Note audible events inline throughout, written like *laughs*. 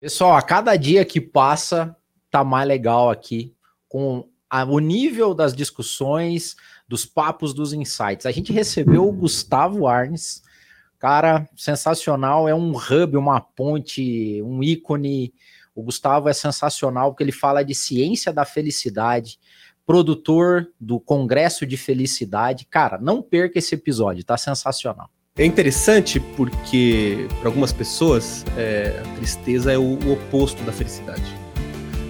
Pessoal, a cada dia que passa, tá mais legal aqui com a, o nível das discussões, dos papos, dos insights. A gente recebeu o Gustavo Arnes, cara sensacional, é um hub, uma ponte, um ícone. O Gustavo é sensacional porque ele fala de ciência da felicidade, produtor do Congresso de Felicidade. Cara, não perca esse episódio, tá sensacional. É interessante porque, para algumas pessoas, é, a tristeza é o, o, oposto da felicidade.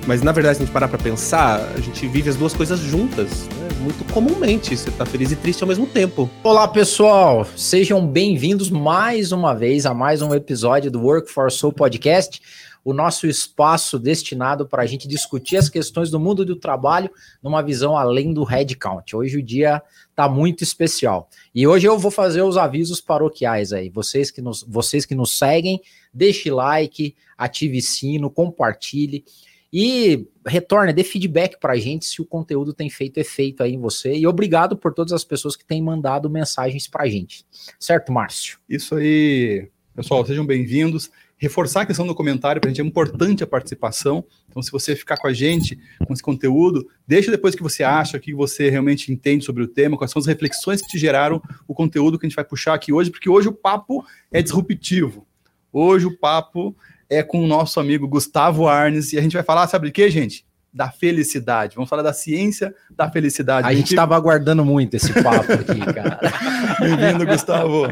Mas, na verdade, se a gente parar para pensar, a gente vive as duas coisas juntas. Né? Muito comumente, você tá feliz e triste ao mesmo tempo. Olá, pessoal! Sejam bem-vindos mais uma vez a mais um episódio do Work for Soul Podcast o nosso espaço destinado para a gente discutir as questões do mundo do trabalho numa visão além do headcount. Hoje o dia está muito especial. E hoje eu vou fazer os avisos paroquiais aí. Vocês que nos, vocês que nos seguem, deixe like, ative sino, compartilhe e retorne, dê feedback para a gente se o conteúdo tem feito efeito aí em você. E obrigado por todas as pessoas que têm mandado mensagens para a gente. Certo, Márcio? Isso aí, pessoal, sejam bem-vindos reforçar a questão do comentário, para a gente é importante a participação. Então, se você ficar com a gente, com esse conteúdo, deixa depois o que você acha, o que você realmente entende sobre o tema, quais são as reflexões que te geraram o conteúdo que a gente vai puxar aqui hoje, porque hoje o papo é disruptivo. Hoje o papo é com o nosso amigo Gustavo Arnes, e a gente vai falar, sabe de quê, gente? Da felicidade. Vamos falar da ciência da felicidade. A, gente estava aguardando muito esse papo aqui, cara. *laughs* Bem-vindo, Gustavo.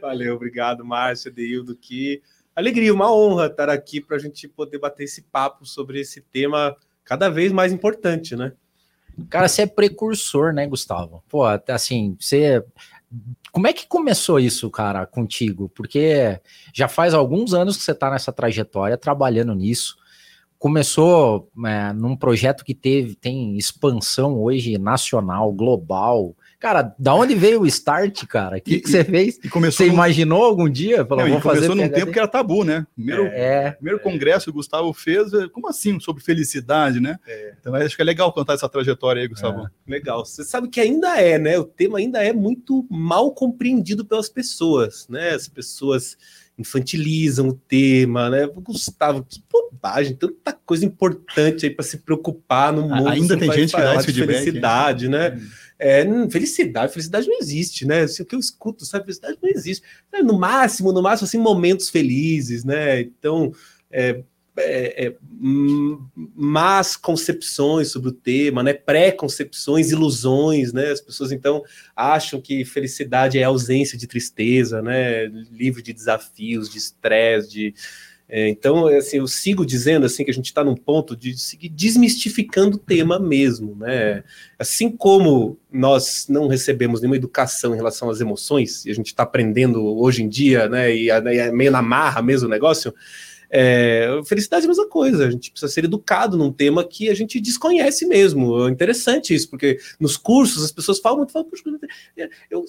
Valeu, obrigado, Márcio, Deildo, que alegria, uma honra estar aqui para a gente poder bater esse papo sobre esse tema cada vez mais importante, né? Cara, você é precursor, né, Gustavo? Pô, assim, você. Como é que começou isso, cara, contigo? Porque já faz alguns anos que você está nessa trajetória, trabalhando nisso. Começou é, num projeto que teve, tem expansão hoje nacional, global. Cara, da onde veio o start, cara? O que, que você fez? você num... imaginou algum dia? Falou, Não, vou fazer começou num tempo que era tabu, né? Primeiro, é, primeiro congresso que o Gustavo fez, é, como assim? Sobre felicidade, né? É. Então acho que é legal contar essa trajetória aí, Gustavo. É. Legal. Você sabe que ainda é, né? O tema ainda é muito mal compreendido pelas pessoas, né? As pessoas infantilizam o tema, né? Gustavo, que bobagem, tanta coisa importante aí para se preocupar no mundo. Ainda tem gente que dá esse feedback, felicidade, né? Hum. É, felicidade, felicidade não existe, né? O que eu escuto, sabe? Felicidade não existe. É, no máximo, no máximo, assim, momentos felizes, né? Então, é, é, é, más concepções sobre o tema, né? Pré-concepções, ilusões, né? As pessoas então acham que felicidade é ausência de tristeza, né? Livre de desafios, de estresse, de é, então, assim, eu sigo dizendo assim que a gente está num ponto de seguir desmistificando o tema mesmo, né? Assim como nós não recebemos nenhuma educação em relação às emoções, e a gente está aprendendo hoje em dia, né? E é meio na marra mesmo o negócio. É, felicidade é a mesma coisa, a gente precisa ser educado num tema que a gente desconhece mesmo. É interessante isso, porque nos cursos as pessoas falam muito, falam, eu, eu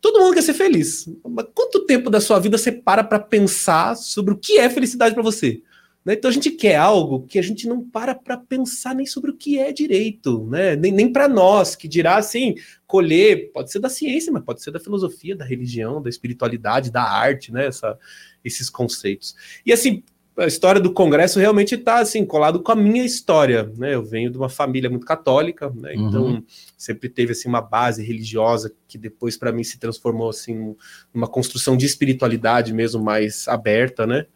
Todo mundo quer ser feliz. Mas quanto tempo da sua vida você para para pensar sobre o que é felicidade para você? Né? Então a gente quer algo que a gente não para para pensar nem sobre o que é direito, né? nem, nem para nós, que dirá assim, colher, pode ser da ciência, mas pode ser da filosofia, da religião, da espiritualidade, da arte, né? Essa, esses conceitos. E assim, a história do Congresso realmente está assim colado com a minha história, né? Eu venho de uma família muito católica, né? Uhum. Então sempre teve assim uma base religiosa que depois para mim se transformou assim numa construção de espiritualidade mesmo mais aberta, né?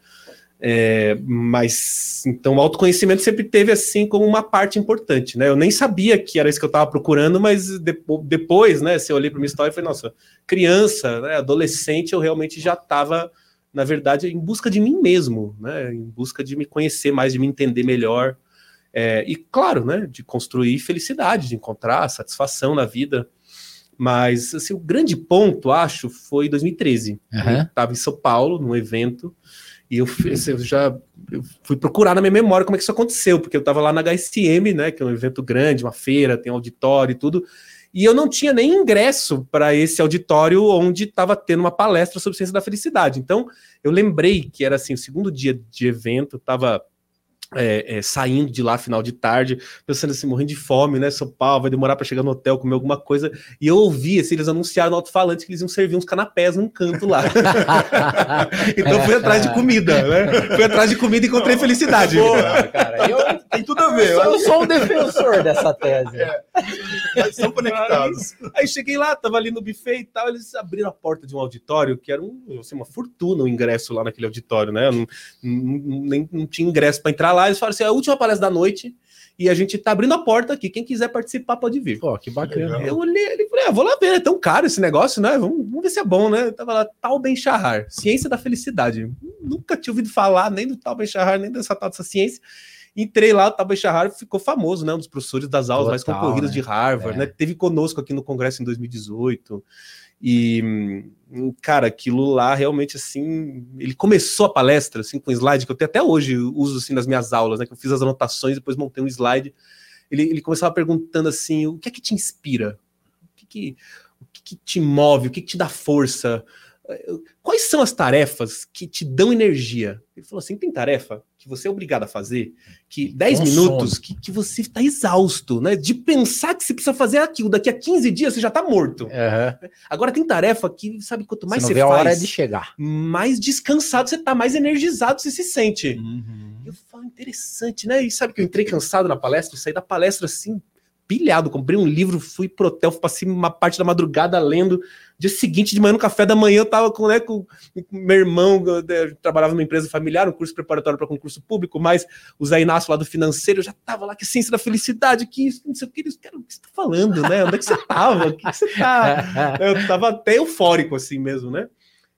É, mas então o autoconhecimento sempre teve assim como uma parte importante, né? Eu nem sabia que era isso que eu estava procurando, mas depois, né? Se eu olhei para minha história, e falei, nossa, criança, né, adolescente, eu realmente já estava na verdade, em busca de mim mesmo, né? Em busca de me conhecer mais, de me entender melhor. É, e, claro, né? De construir felicidade, de encontrar satisfação na vida. Mas, assim, o grande ponto, acho, foi 2013. Uhum. Eu estava em São Paulo, num evento, e eu, assim, eu já eu fui procurar na minha memória como é que isso aconteceu, porque eu estava lá na HSM, né? Que é um evento grande, uma feira, tem auditório e tudo. E eu não tinha nem ingresso para esse auditório onde estava tendo uma palestra sobre ciência da felicidade. Então, eu lembrei que era assim, o segundo dia de evento, estava é, é, saindo de lá final de tarde, pensando assim, morrendo de fome, né? São Paulo, vai demorar para chegar no hotel, comer alguma coisa. E eu ouvi, assim, eles anunciaram no alto-falante que eles iam servir uns canapés num canto lá. *laughs* então fui atrás de comida, né? Fui atrás de comida e encontrei felicidade. Boa, cara. Eu, Tem tudo a ver. eu, olha. sou um defensor dessa tese. São conectados. Aí cheguei lá, tava ali no buffet e tal, eles abriram a porta de um auditório, que era um, assim, uma fortuna o ingresso lá naquele auditório, né? Não, não- nem, não tinha ingresso para entrar lá. Eles falaram assim: é a última palestra da noite e a gente tá abrindo a porta aqui. Quem quiser participar pode vir. Pô, que bacana. Eu olhei e falei, ah, vou lá ver, é tão caro esse negócio, né? Vamos, vamos ver se é bom, né? Eu tava lá, Tal Ben Ciência da Felicidade. Nunca tinha ouvido falar nem do Tal Ben nem dessa tal dessa ciência. Entrei lá, o Ben Shahar ficou famoso, né? Um dos professores das aulas mais Total, concorridas né? de Harvard, É. né? Teve conosco aqui no Congresso em 2018. E, cara, aquilo lá realmente, assim, ele começou a palestra, assim, com slide, que eu até, até hoje uso, assim, nas minhas aulas, né? Que eu fiz as anotações, depois montei um slide. Ele, ele começava perguntando, assim, o que é que te inspira? O que, que, o que, que te move? O que, que te dá força? Quais são as tarefas que te dão energia? Ele falou assim: tem tarefa que você é obrigado a fazer, que 10 consome. minutos que, que você está exausto, né? De pensar que você precisa fazer aquilo, daqui a 15 dias você já está morto. Aham. Agora tem tarefa que, sabe, quanto mais você você, vê a hora faz, de chegar. mais descansado você tá, mais energizado você se sente. Uhum. Eu falo, interessante, né? E sabe que eu entrei cansado na palestra, eu saí da palestra assim, pilhado, comprei um livro, fui pro hotel, passei uma parte da madrugada lendo. Dia seguinte, de manhã, no café da manhã, eu tava com, né, com, meu irmão, eu, eu trabalhava numa empresa familiar, um curso preparatório para concurso público, mas o Zé Inácio lá do financeiro, eu já tava lá, que ciência da felicidade, que isso, não sei o que, eles, cara, o que você tá falando, né? Onde é que você tava? O que, você tá... *laughs* Eu tava até eufórico assim mesmo, né?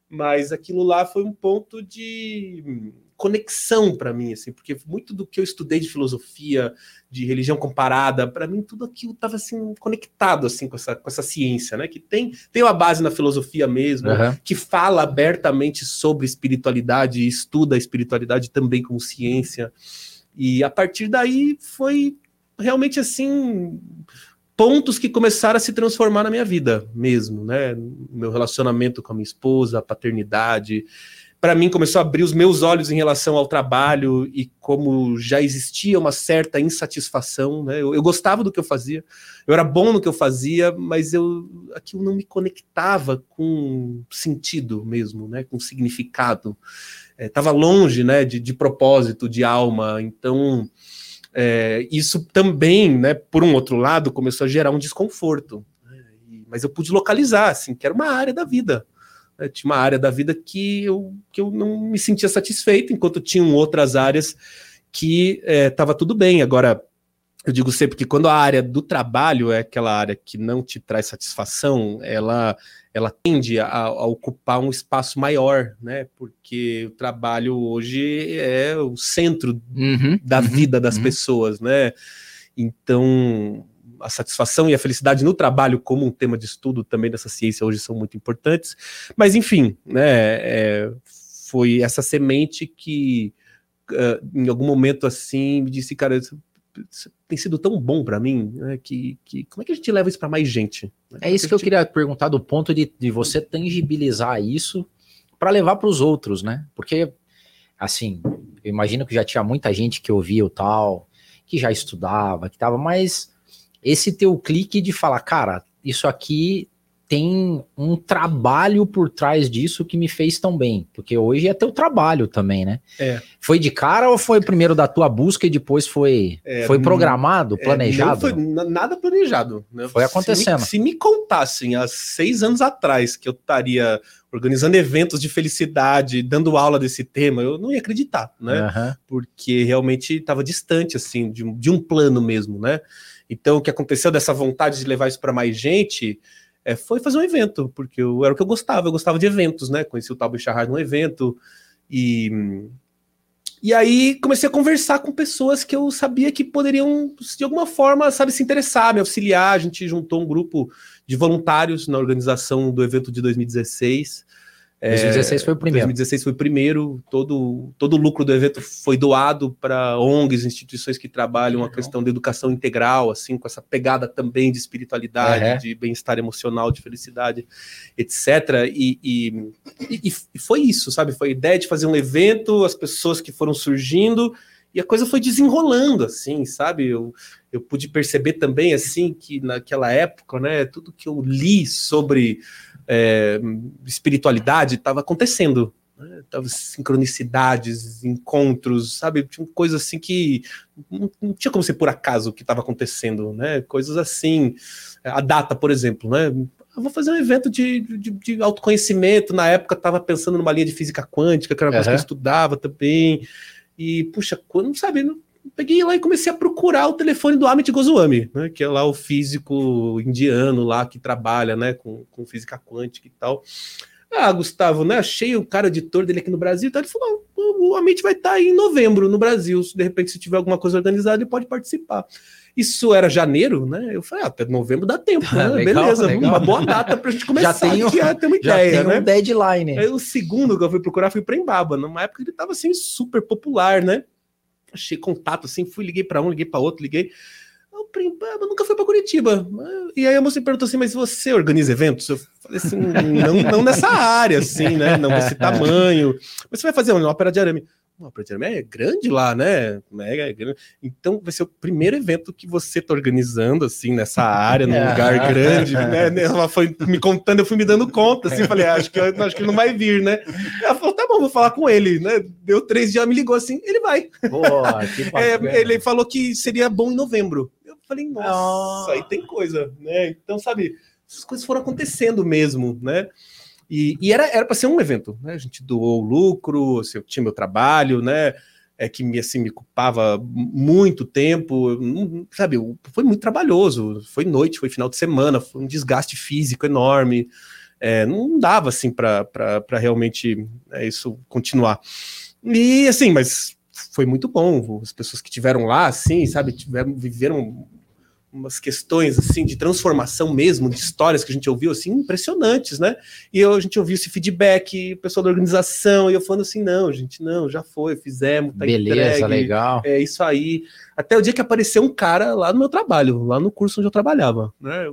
Mas aquilo lá foi um ponto de conexão para mim, assim, porque muito do que eu estudei de filosofia, de religião comparada, para mim tudo aquilo estava assim conectado assim com essa, com essa ciência, né? Que tem tem uma base na filosofia mesmo, Aham. que fala abertamente sobre espiritualidade, e estuda a espiritualidade também como ciência. E a partir daí foi realmente assim pontos que começaram a se transformar na minha vida mesmo, né? Meu relacionamento com a minha esposa, a paternidade, para mim começou a abrir os meus olhos em relação ao trabalho e como já existia uma certa insatisfação, né? Eu, eu gostava do que eu fazia, eu era bom no que eu fazia, mas eu aquilo não me conectava com sentido mesmo, né? Com significado. Estava longe, né? De, de propósito, de alma. Então é, isso também, né? Por um outro lado, começou a gerar um desconforto. né, Mas eu pude localizar, assim, que era uma área da vida. Né, Tinha uma área da vida que eu, que eu não me sentia satisfeito, enquanto tinham outras áreas que estava tudo bem. Agora, eu digo sempre que quando a área do trabalho é aquela área que não te traz satisfação, ela, ela tende a, a ocupar um espaço maior, né? Porque o trabalho hoje é o centro Uhum, da uhum, vida das uhum. pessoas, né? Então, a satisfação e a felicidade no trabalho, como um tema de estudo também dessa ciência hoje, são muito importantes. Mas, enfim, né? é, foi essa semente que, ah, em algum momento assim, me disse, cara, isso, isso tem sido tão bom para mim, né? Que, que como é que a gente leva isso para mais gente? né? É isso que eu queria perguntar do ponto de, de você tangibilizar isso para levar para os outros, né? Porque, assim, eu imagino que já tinha muita gente que ouvia o tal, que já estudava, que tava, mas esse teu clique de falar, cara, isso aqui tem um trabalho por trás disso que me fez tão bem, porque hoje é teu trabalho também, né? É. Foi de cara ou foi primeiro da tua busca e depois foi, É, foi não- programado, É, planejado? não foi na- nada planejado. Né? Foi acontecendo. Se me, se me contassem há seis anos atrás que eu estaria organizando eventos de felicidade, dando aula desse tema, eu não ia acreditar, né? Aham. Porque realmente estava distante, assim, de um, de um plano mesmo, né? Então, o que aconteceu dessa vontade de levar isso para mais gente é, foi fazer um evento, porque eu, era o que eu gostava, eu gostava de eventos, né? Conheci o Tal Bichard num evento e e aí comecei a conversar com pessoas que eu sabia que poderiam, de alguma forma, sabe, se interessar, me auxiliar. A gente juntou um grupo de voluntários na organização do evento de 2016. 2016 foi o primeiro. 2016 foi o primeiro. Todo, todo o lucro do evento foi doado para ONGs, instituições que trabalham a questão da educação integral, assim, com essa pegada também de espiritualidade, Uhum. de bem-estar emocional, de felicidade, etc. E, e, e- e foi isso, sabe? Foi a ideia de fazer um evento, as pessoas que foram surgindo. E a coisa foi desenrolando, assim, sabe? Eu, eu pude perceber também, assim, que naquela época, né, tudo que eu li sobre é, espiritualidade estava acontecendo. Né? Tava sincronicidades, encontros, sabe? Tinha coisas assim que não, não tinha como ser por acaso o que estava acontecendo, né? Coisas assim. A data, por exemplo, né? Eu vou fazer um evento de, de, de autoconhecimento. Na época, estava pensando numa linha de física quântica, que era uma uhum. coisa que eu estudava também. E, puxa, não sabe, não, peguei lá e comecei a procurar o telefone do Amit Goswami, né, que é lá o físico indiano lá que trabalha, né, com, com física quântica e tal. Ah, Gustavo, né? Achei o cara editor dele aqui no Brasil. Então ele falou: o Amit vai estar tá aí em novembro no Brasil. Se de repente, se tiver alguma coisa organizada, ele pode participar. Isso era janeiro, né? Eu falei, ah, até novembro dá tempo, né? *laughs* legal, Beleza, legal. uma boa data para a gente começar já tem, já ter uma ideia, já tem né? um deadline. Aí o segundo que eu fui procurar foi para Embaba, numa época ele estava assim super popular, né? Achei contato assim, fui, liguei para um, liguei para outro, liguei. Eu nunca fui para Curitiba. E aí a moça me perguntou assim: mas você organiza eventos? Eu falei assim: não, não nessa área, assim, né? Não nesse *laughs* tamanho. Mas você vai fazer uma ópera de arame. Uma ópera de arame é grande lá, né? É grande. Então vai ser o primeiro evento que você está organizando, assim, nessa área, num *laughs* é. lugar grande, né? *laughs* Ela foi me contando, eu fui me dando conta, assim, falei: ah, acho, que, acho que não vai vir, né? Ela falou: tá bom, vou falar com ele, né? Deu três dias, me ligou assim: ele vai. Boa, *laughs* é, ele falou que seria bom em novembro. Falei, nossa, oh. aí tem coisa, né? Então, sabe, essas coisas foram acontecendo mesmo, né? E, e era para ser um evento, né? A gente doou lucro, assim, eu tinha meu trabalho, né? É que me, assim, me culpava muito tempo, sabe? Foi muito trabalhoso. Foi noite, foi final de semana, foi um desgaste físico enorme. É, não dava assim para realmente é, isso continuar. E assim, mas foi muito bom. As pessoas que tiveram lá, assim, sabe, tiveram, viveram umas questões assim de transformação mesmo, de histórias que a gente ouviu assim impressionantes, né? E eu, a gente ouviu esse feedback, o pessoal da organização, e eu falando assim, não, gente, não, já foi, fizemos, tá Beleza, entregue, legal. É isso aí. Até o dia que apareceu um cara lá no meu trabalho, lá no curso onde eu trabalhava, né?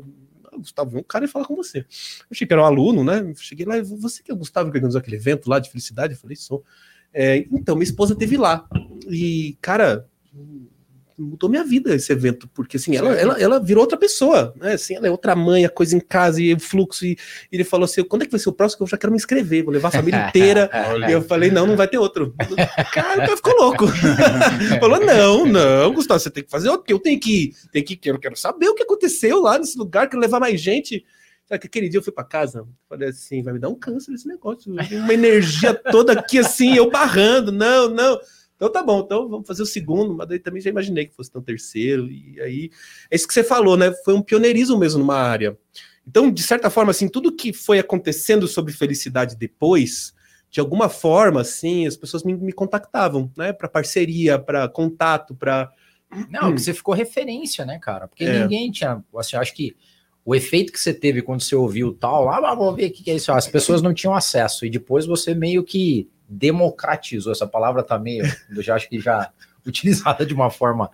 Gustavo, um cara e falar com você. Eu achei que era um aluno, né? Cheguei lá, você que é o Gustavo que organizou aquele evento lá de felicidade? Eu falei, sou. É, então, minha esposa teve lá. E, cara, mudou minha vida esse evento, porque assim, ela, ela, ela virou outra pessoa, né? Assim, ela é outra mãe, a coisa em casa e o fluxo. E, e ele falou assim: quando é que vai ser o próximo? Eu já quero me inscrever, vou levar a família *laughs* inteira. e eu falei: não, não vai ter outro. Cara, o cara ficou louco. *laughs* falou: não, não, Gustavo, você tem que fazer outro, porque eu tenho que, tenho que, eu quero saber o que aconteceu lá nesse lugar, quero levar mais gente. Sabe que aquele dia eu fui para casa, falei assim, vai me dar um câncer esse negócio, uma energia toda aqui assim, eu barrando, não, não. Então tá bom, então vamos fazer o segundo, mas daí também já imaginei que fosse tão terceiro, e aí é isso que você falou, né? Foi um pioneirismo mesmo numa área. Então, de certa forma, assim, tudo que foi acontecendo sobre felicidade depois, de alguma forma, assim, as pessoas me, me contactavam, né? Para parceria, para contato, para. Não, hum. que você ficou referência, né, cara? Porque é. ninguém tinha. Assim, acho que o efeito que você teve quando você ouviu tal, ah, vamos ver o que é isso. As pessoas não tinham acesso, e depois você meio que democratizou. Essa palavra tá meio, eu já acho que já *laughs* utilizada de uma forma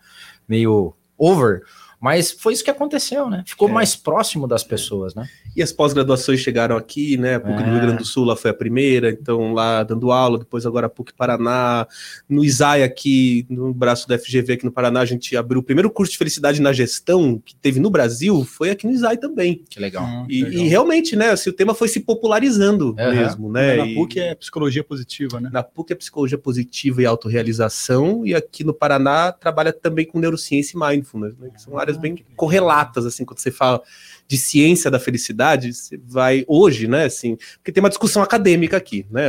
meio over, mas foi isso que aconteceu, né? Ficou é. mais próximo das pessoas, né? E as pós-graduações chegaram aqui, né? A PUC é. do Rio Grande do Sul lá foi a primeira, então lá dando aula, depois agora a PUC Paraná. No ISAI aqui, no braço da FGV aqui no Paraná, a gente abriu o primeiro curso de felicidade na gestão que teve no Brasil, foi aqui no ISAI também. Que legal. Hum, e, legal. e, realmente, né? Assim, o tema foi se popularizando é. mesmo, né? Na PUC e... é psicologia positiva, né? Na PUC é psicologia positiva e autorrealização, e aqui no Paraná trabalha também com neurociência e mindfulness, né? Que são áreas áreas bem correlatas, assim, quando você fala de ciência da felicidade, você vai hoje, né, assim, porque tem uma discussão acadêmica aqui, né,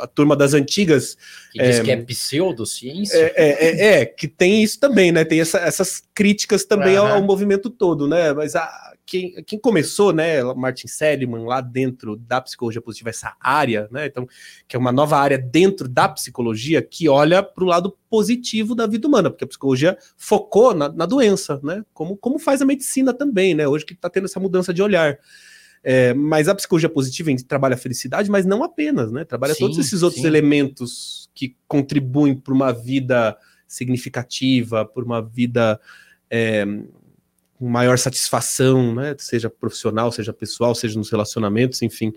a turma das antigas... Que diz é, que é pseudociência? É, é, é, é, que tem isso também, né, tem essa, essas críticas também uhum. ao, ao, movimento todo, né, mas a, quem, quem começou, né, Martin Seligman, lá dentro da psicologia positiva, essa área, né, então, que é uma nova área dentro da psicologia que olha para o lado positivo da vida humana, porque a psicologia focou na, na doença, né, como, como faz a medicina também, né, hoje que está tendo essa mudança de olhar. É, mas a psicologia positiva trabalha a felicidade, mas não apenas, né, trabalha sim, todos esses outros sim. elementos que contribuem para uma vida significativa, por uma vida é, maior satisfação, né? seja profissional, seja pessoal, seja nos relacionamentos, enfim.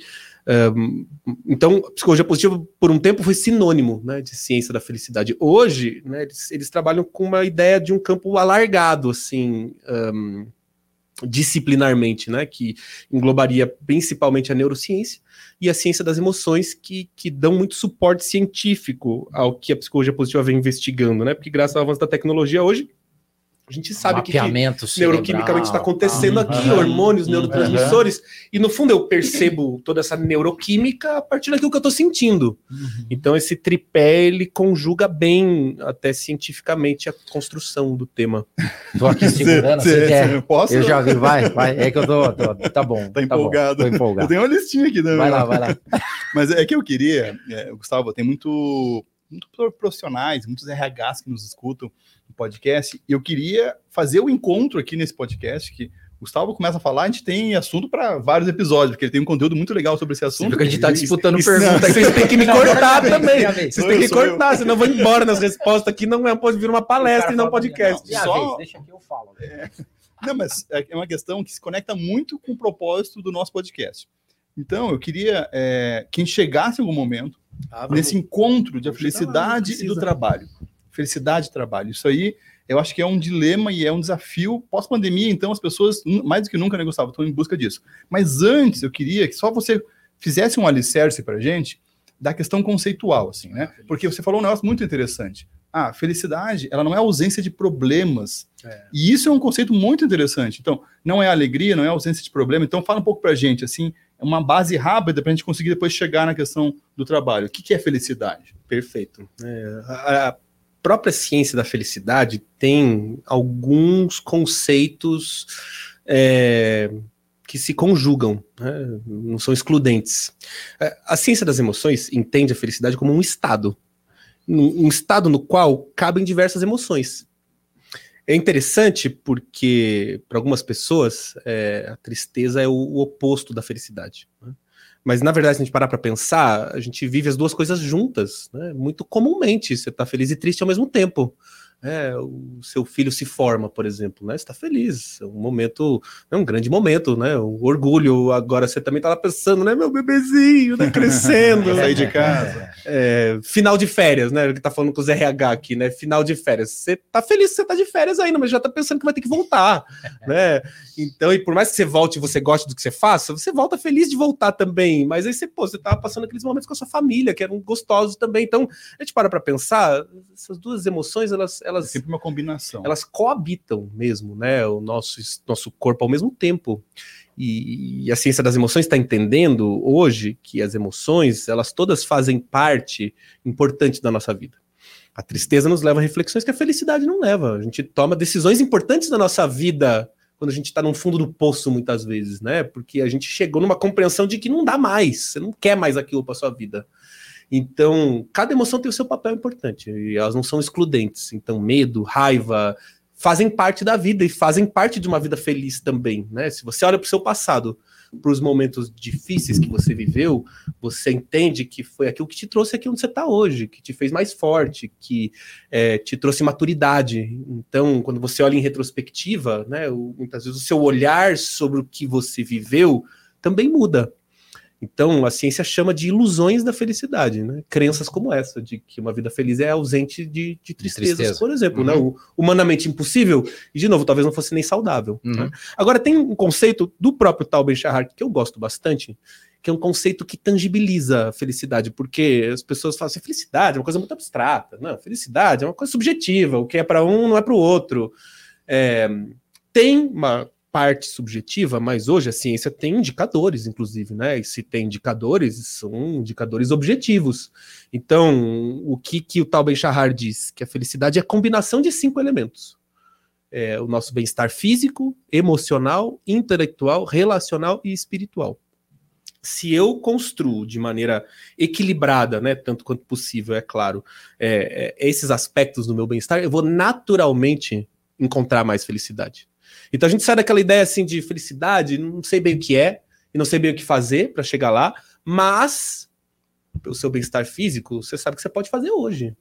Um, então, psicologia positiva, por um tempo, foi sinônimo né, de ciência da felicidade. Hoje, né, eles, eles, trabalham com uma ideia de um campo alargado, assim, um, disciplinarmente, né, que englobaria principalmente a neurociência e a ciência das emoções, que, que dão muito suporte científico ao que a psicologia positiva vem investigando, né, porque graças ao avanço da tecnologia hoje, a gente sabe que, que neuroquimicamente está acontecendo aqui, uhum, hormônios, neurotransmissores, uhum. e no fundo eu percebo toda essa neuroquímica a partir daquilo que eu estou sentindo. Uhum. Então esse tripé ele conjuga bem até cientificamente a construção do tema. *laughs* Tô aqui segurando, cê, você quer? Posso? Eu já vi, vai, vai. É que eu tô, tô tá bom. Tá empolgado. Tá bom, empolgado. Eu tenho uma listinha aqui também. Vai lá, vai lá. *laughs* Mas é que eu queria, é, Gustavo, tem muito, muito profissionais, muitos RHs que nos escutam podcast. E eu queria fazer o encontro aqui nesse podcast, que o Gustavo começa a falar, a gente tem assunto para vários episódios, porque ele tem um conteúdo muito legal sobre esse assunto. Porque a gente está disputando isso, pergunta, vocês têm que me cortar também. Vocês têm que cortar, senão eu vou embora nas respostas aqui, não é, pode vir uma palestra e não um podcast. Não, Só... deixa que eu falo. É. Não, mas é, é uma questão que se conecta muito com o propósito do nosso podcast. Então, eu queria é, que a gente chegasse em algum momento ah, nesse encontro de felicidade e do trabalho felicidade e trabalho. Isso aí eu acho que é um dilema e é um desafio pós-pandemia, então as pessoas, mais do que nunca, né, Gustavo, estão em busca disso. Mas antes, eu queria que só você fizesse um alicerce para a gente da questão conceitual, assim, né? Porque você falou um negócio muito interessante. Ah, felicidade, ela não é ausência de problemas. É. E isso é um conceito muito interessante. Então, não é alegria, não é ausência de problema. Então, fala um pouco para a gente, assim, uma base rápida para a gente conseguir depois chegar na questão do trabalho. O que, que é felicidade? Perfeito. É, a, a própria ciência da felicidade tem alguns conceitos é, que se conjugam, né? não são excludentes. É, a ciência das emoções entende a felicidade como um estado, um estado no qual cabem diversas emoções. É interessante porque, para algumas pessoas, é, a tristeza é o, o oposto da felicidade. Né? Mas, na verdade, se a gente parar para pensar, a gente vive as duas coisas juntas, né? muito comumente. Você está feliz e triste ao mesmo tempo é, o seu filho se forma, por exemplo, né? Você está feliz, é um momento, é um grande momento, né? Um orgulho. Agora você também está lá pensando, né? Meu bebezinho, né? Crescendo. *laughs* Sair de casa. É, final de férias, né? Que tá falando com os RH aqui, né? Final de férias. Você tá feliz que você tá de férias ainda, mas já tá pensando que vai ter que voltar, *laughs* né? Então, e por mais que você volte e você goste do que você faça, você volta feliz de voltar também. Mas aí você, pô, você tava passando aqueles momentos com a sua família, que eram gostosos também. Então, a gente para para pensar, essas duas emoções, elas elas. É sempre uma combinação. Elas coabitam mesmo, né? O nosso, nosso corpo ao mesmo tempo. E, e a ciência das emoções está entendendo hoje que as emoções, elas todas fazem parte importante da nossa vida. A tristeza nos leva a reflexões que a felicidade não leva. A gente toma decisões importantes da nossa vida quando a gente está no fundo do poço, muitas vezes, né? Porque a gente chegou numa compreensão de que não dá mais, você não quer mais aquilo para sua vida. Então, cada emoção tem o seu papel importante e elas não são excludentes. Então, medo, raiva fazem parte da vida e fazem parte de uma vida feliz também, né? Se você olha para o seu passado, para os momentos difíceis que você viveu, você entende que foi aquilo que te trouxe aqui onde você está hoje, que te fez mais forte, que é, te trouxe maturidade. Então, quando você olha em retrospectiva, né, muitas vezes o seu olhar sobre o que você viveu também muda. Então, a ciência chama de ilusões da felicidade, né? Crenças como essa, de que uma vida feliz é ausente de, de tristezas, tristeza. por exemplo, né? uhum. né? O humanamente impossível, e de novo, talvez não fosse nem saudável. Uhum. Né? Agora, tem um conceito do próprio Tal Ben-Shahar que eu gosto bastante, que é um conceito que tangibiliza a felicidade, porque as pessoas falam assim, felicidade é uma coisa muito abstrata, não, felicidade é uma coisa subjetiva, o que é para um não é para o outro. É, tem uma parte subjetiva, mas hoje a ciência tem indicadores, inclusive, né? E se tem indicadores, são indicadores objetivos. Então, o que, que o tal Ben Shahar diz? Que a felicidade é a combinação de cinco elementos. É o nosso bem-estar físico, emocional, intelectual, relacional e espiritual. Se eu construo de maneira equilibrada, né, tanto quanto possível, é claro, é, é, esses aspectos do meu bem-estar, eu vou naturalmente encontrar mais felicidade. Então a gente sai daquela ideia assim de felicidade, não sei bem o que é, e não sei bem o que fazer para chegar lá, mas pelo seu bem-estar físico, você sabe que você pode fazer hoje.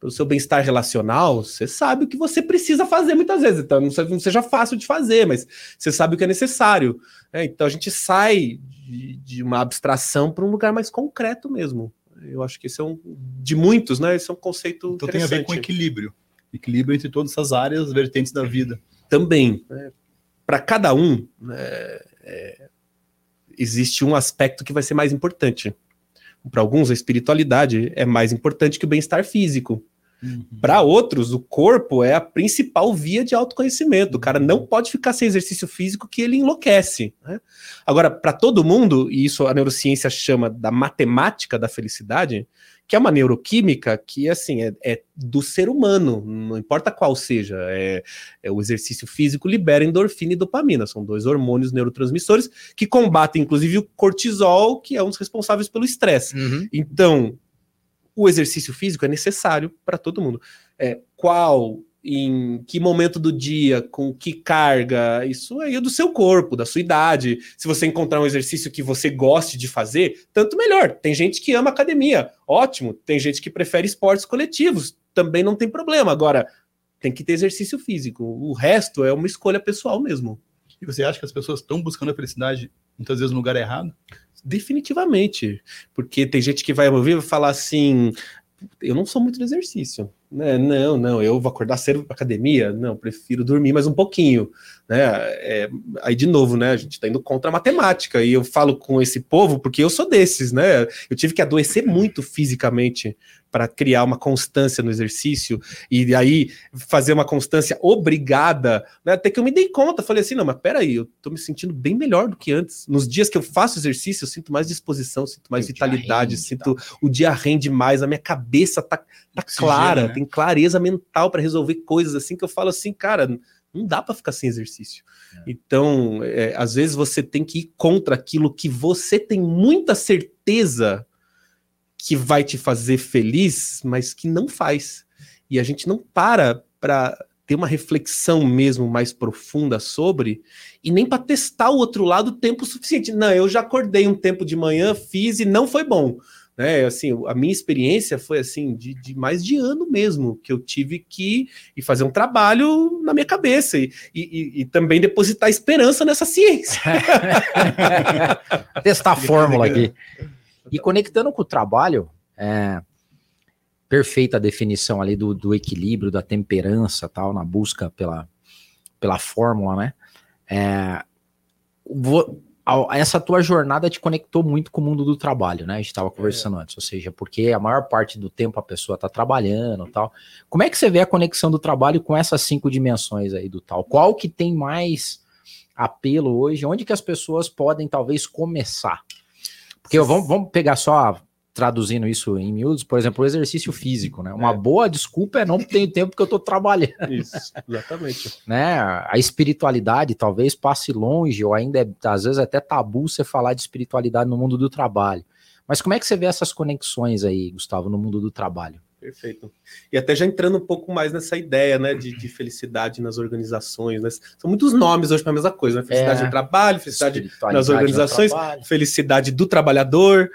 pelo seu bem-estar relacional, você sabe o que você precisa fazer muitas vezes. Então, não seja fácil de fazer, mas você sabe o que é necessário. Né? Então, a gente sai de, de uma abstração para um lugar mais concreto mesmo. Eu acho que esse é um de muitos, né? Esse é um conceito. Então tem a ver com equilíbrio. Equilíbrio entre todas essas áreas, vertentes da vida. Também. Né? Para cada um, né, é, existe um aspecto que vai ser mais importante. Para alguns, a espiritualidade é mais importante que o bem-estar físico. Uhum. Para outros, o corpo é a principal via de autoconhecimento. O cara não uhum. pode ficar sem exercício físico que ele enlouquece. Né? Agora, para todo mundo, e isso a neurociência chama da matemática da felicidade, que é uma neuroquímica que assim é, é do ser humano, não importa qual seja. É, é, o exercício físico libera endorfina e dopamina, são dois hormônios neurotransmissores que combatem, inclusive, o cortisol, que é um dos responsáveis pelo estresse. Uhum. Então, o exercício físico é necessário para todo mundo. É, qual, em que momento do dia, com que carga, isso aí é do seu corpo, da sua idade. Se você encontrar um exercício que você goste de fazer, tanto melhor. Tem gente que ama academia, ótimo. Tem gente que prefere esportes coletivos, também não tem problema. Agora, tem que ter exercício físico. O resto é uma escolha pessoal mesmo. E você acha que as pessoas estão buscando a felicidade muitas vezes no lugar errado? Definitivamente. Porque tem gente que vai ouvir e falar assim: eu não sou muito de exercício. Né? Não, não, eu vou acordar cedo para academia? Não, prefiro dormir mais um pouquinho. Né? É, aí, de novo, né? A gente está indo contra a matemática. E eu falo com esse povo porque eu sou desses, né? Eu tive que adoecer muito fisicamente para criar uma constância no exercício e aí fazer uma constância obrigada, né? Até que eu me dei conta, falei assim, não, mas peraí, eu tô me sentindo bem melhor do que antes. Nos dias que eu faço exercício, eu sinto mais disposição, sinto mais o vitalidade, rende, sinto tá. o dia rende mais, a minha cabeça tá, tá clara, né? Tem clareza mental para resolver coisas assim que eu falo assim, cara, não dá para ficar sem exercício. É. Então, é, às vezes você tem que ir contra aquilo que você tem muita certeza que vai te fazer feliz, mas que não faz. E a gente não para para ter uma reflexão mesmo mais profunda sobre e nem para testar o outro lado tempo suficiente. Não, eu já acordei um tempo de manhã, fiz e não foi bom. Né, assim, a minha experiência foi assim de, de, mais de ano mesmo que eu tive que ir fazer um trabalho na minha cabeça e, e, e também depositar esperança nessa ciência. *laughs* Testar a fórmula aqui. E conectando com o trabalho, é, perfeita a definição ali do, do, equilíbrio, da temperança, tal, na busca pela, pela fórmula, né? É, vou, essa tua jornada te conectou muito com o mundo do trabalho, né? A gente estava conversando é. antes, ou seja, porque a maior parte do tempo a pessoa está trabalhando tal. Como é que você vê a conexão do trabalho com essas cinco dimensões aí do tal? Qual que tem mais apelo hoje? Onde que as pessoas podem talvez começar? Porque vamos, vamos pegar só traduzindo isso em miúdos, por exemplo, o exercício físico, né? Uma é. boa desculpa é não ter tempo que eu estou trabalhando. Isso, exatamente. *laughs* né? A espiritualidade talvez passe longe, ou ainda é, às vezes até tabu você falar de espiritualidade no mundo do trabalho. Mas como é que você vê essas conexões aí, Gustavo, no mundo do trabalho? Perfeito. E até já entrando um pouco mais nessa ideia, né, de, de felicidade nas organizações, né? São muitos nomes hoje para a mesma coisa, né? Felicidade é, no trabalho, felicidade nas organizações, felicidade do trabalhador.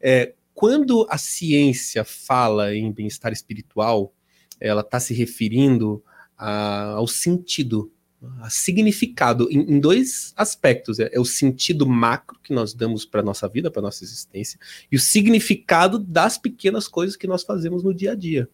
É, quando a ciência fala em bem-estar espiritual, ela está se referindo a, ao sentido significado em, em, dois aspectos. É, é, o sentido macro que nós damos para a nossa vida, para a nossa existência, e o significado das pequenas coisas que nós fazemos no dia a dia.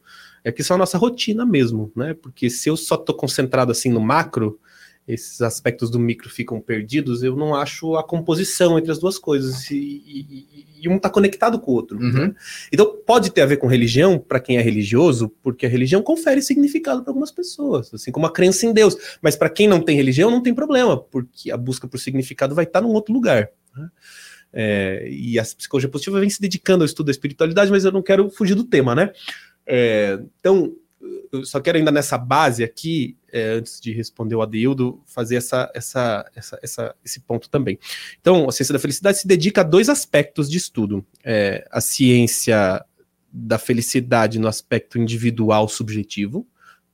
É que são a nossa rotina mesmo, né? Porque se eu só estou concentrado assim no macro, esses aspectos do micro ficam perdidos, eu não acho a composição entre as duas coisas. E, e, e um está conectado com o outro. Uhum. Né? Então, pode ter a ver com religião, para quem é religioso, porque a religião confere significado para algumas pessoas, assim como a crença em Deus. Mas para quem não tem religião, não tem problema, porque a busca por significado vai estar tá num outro lugar. Né? É, e a psicologia positiva vem se dedicando ao estudo da espiritualidade, mas eu não quero fugir do tema, né? É, então, eu só quero ainda nessa base aqui, é, antes de responder o Adeildo, fazer essa, essa, essa, essa, esse ponto também. Então, a ciência da felicidade se dedica a dois aspectos de estudo. É, a ciência da felicidade no aspecto individual subjetivo,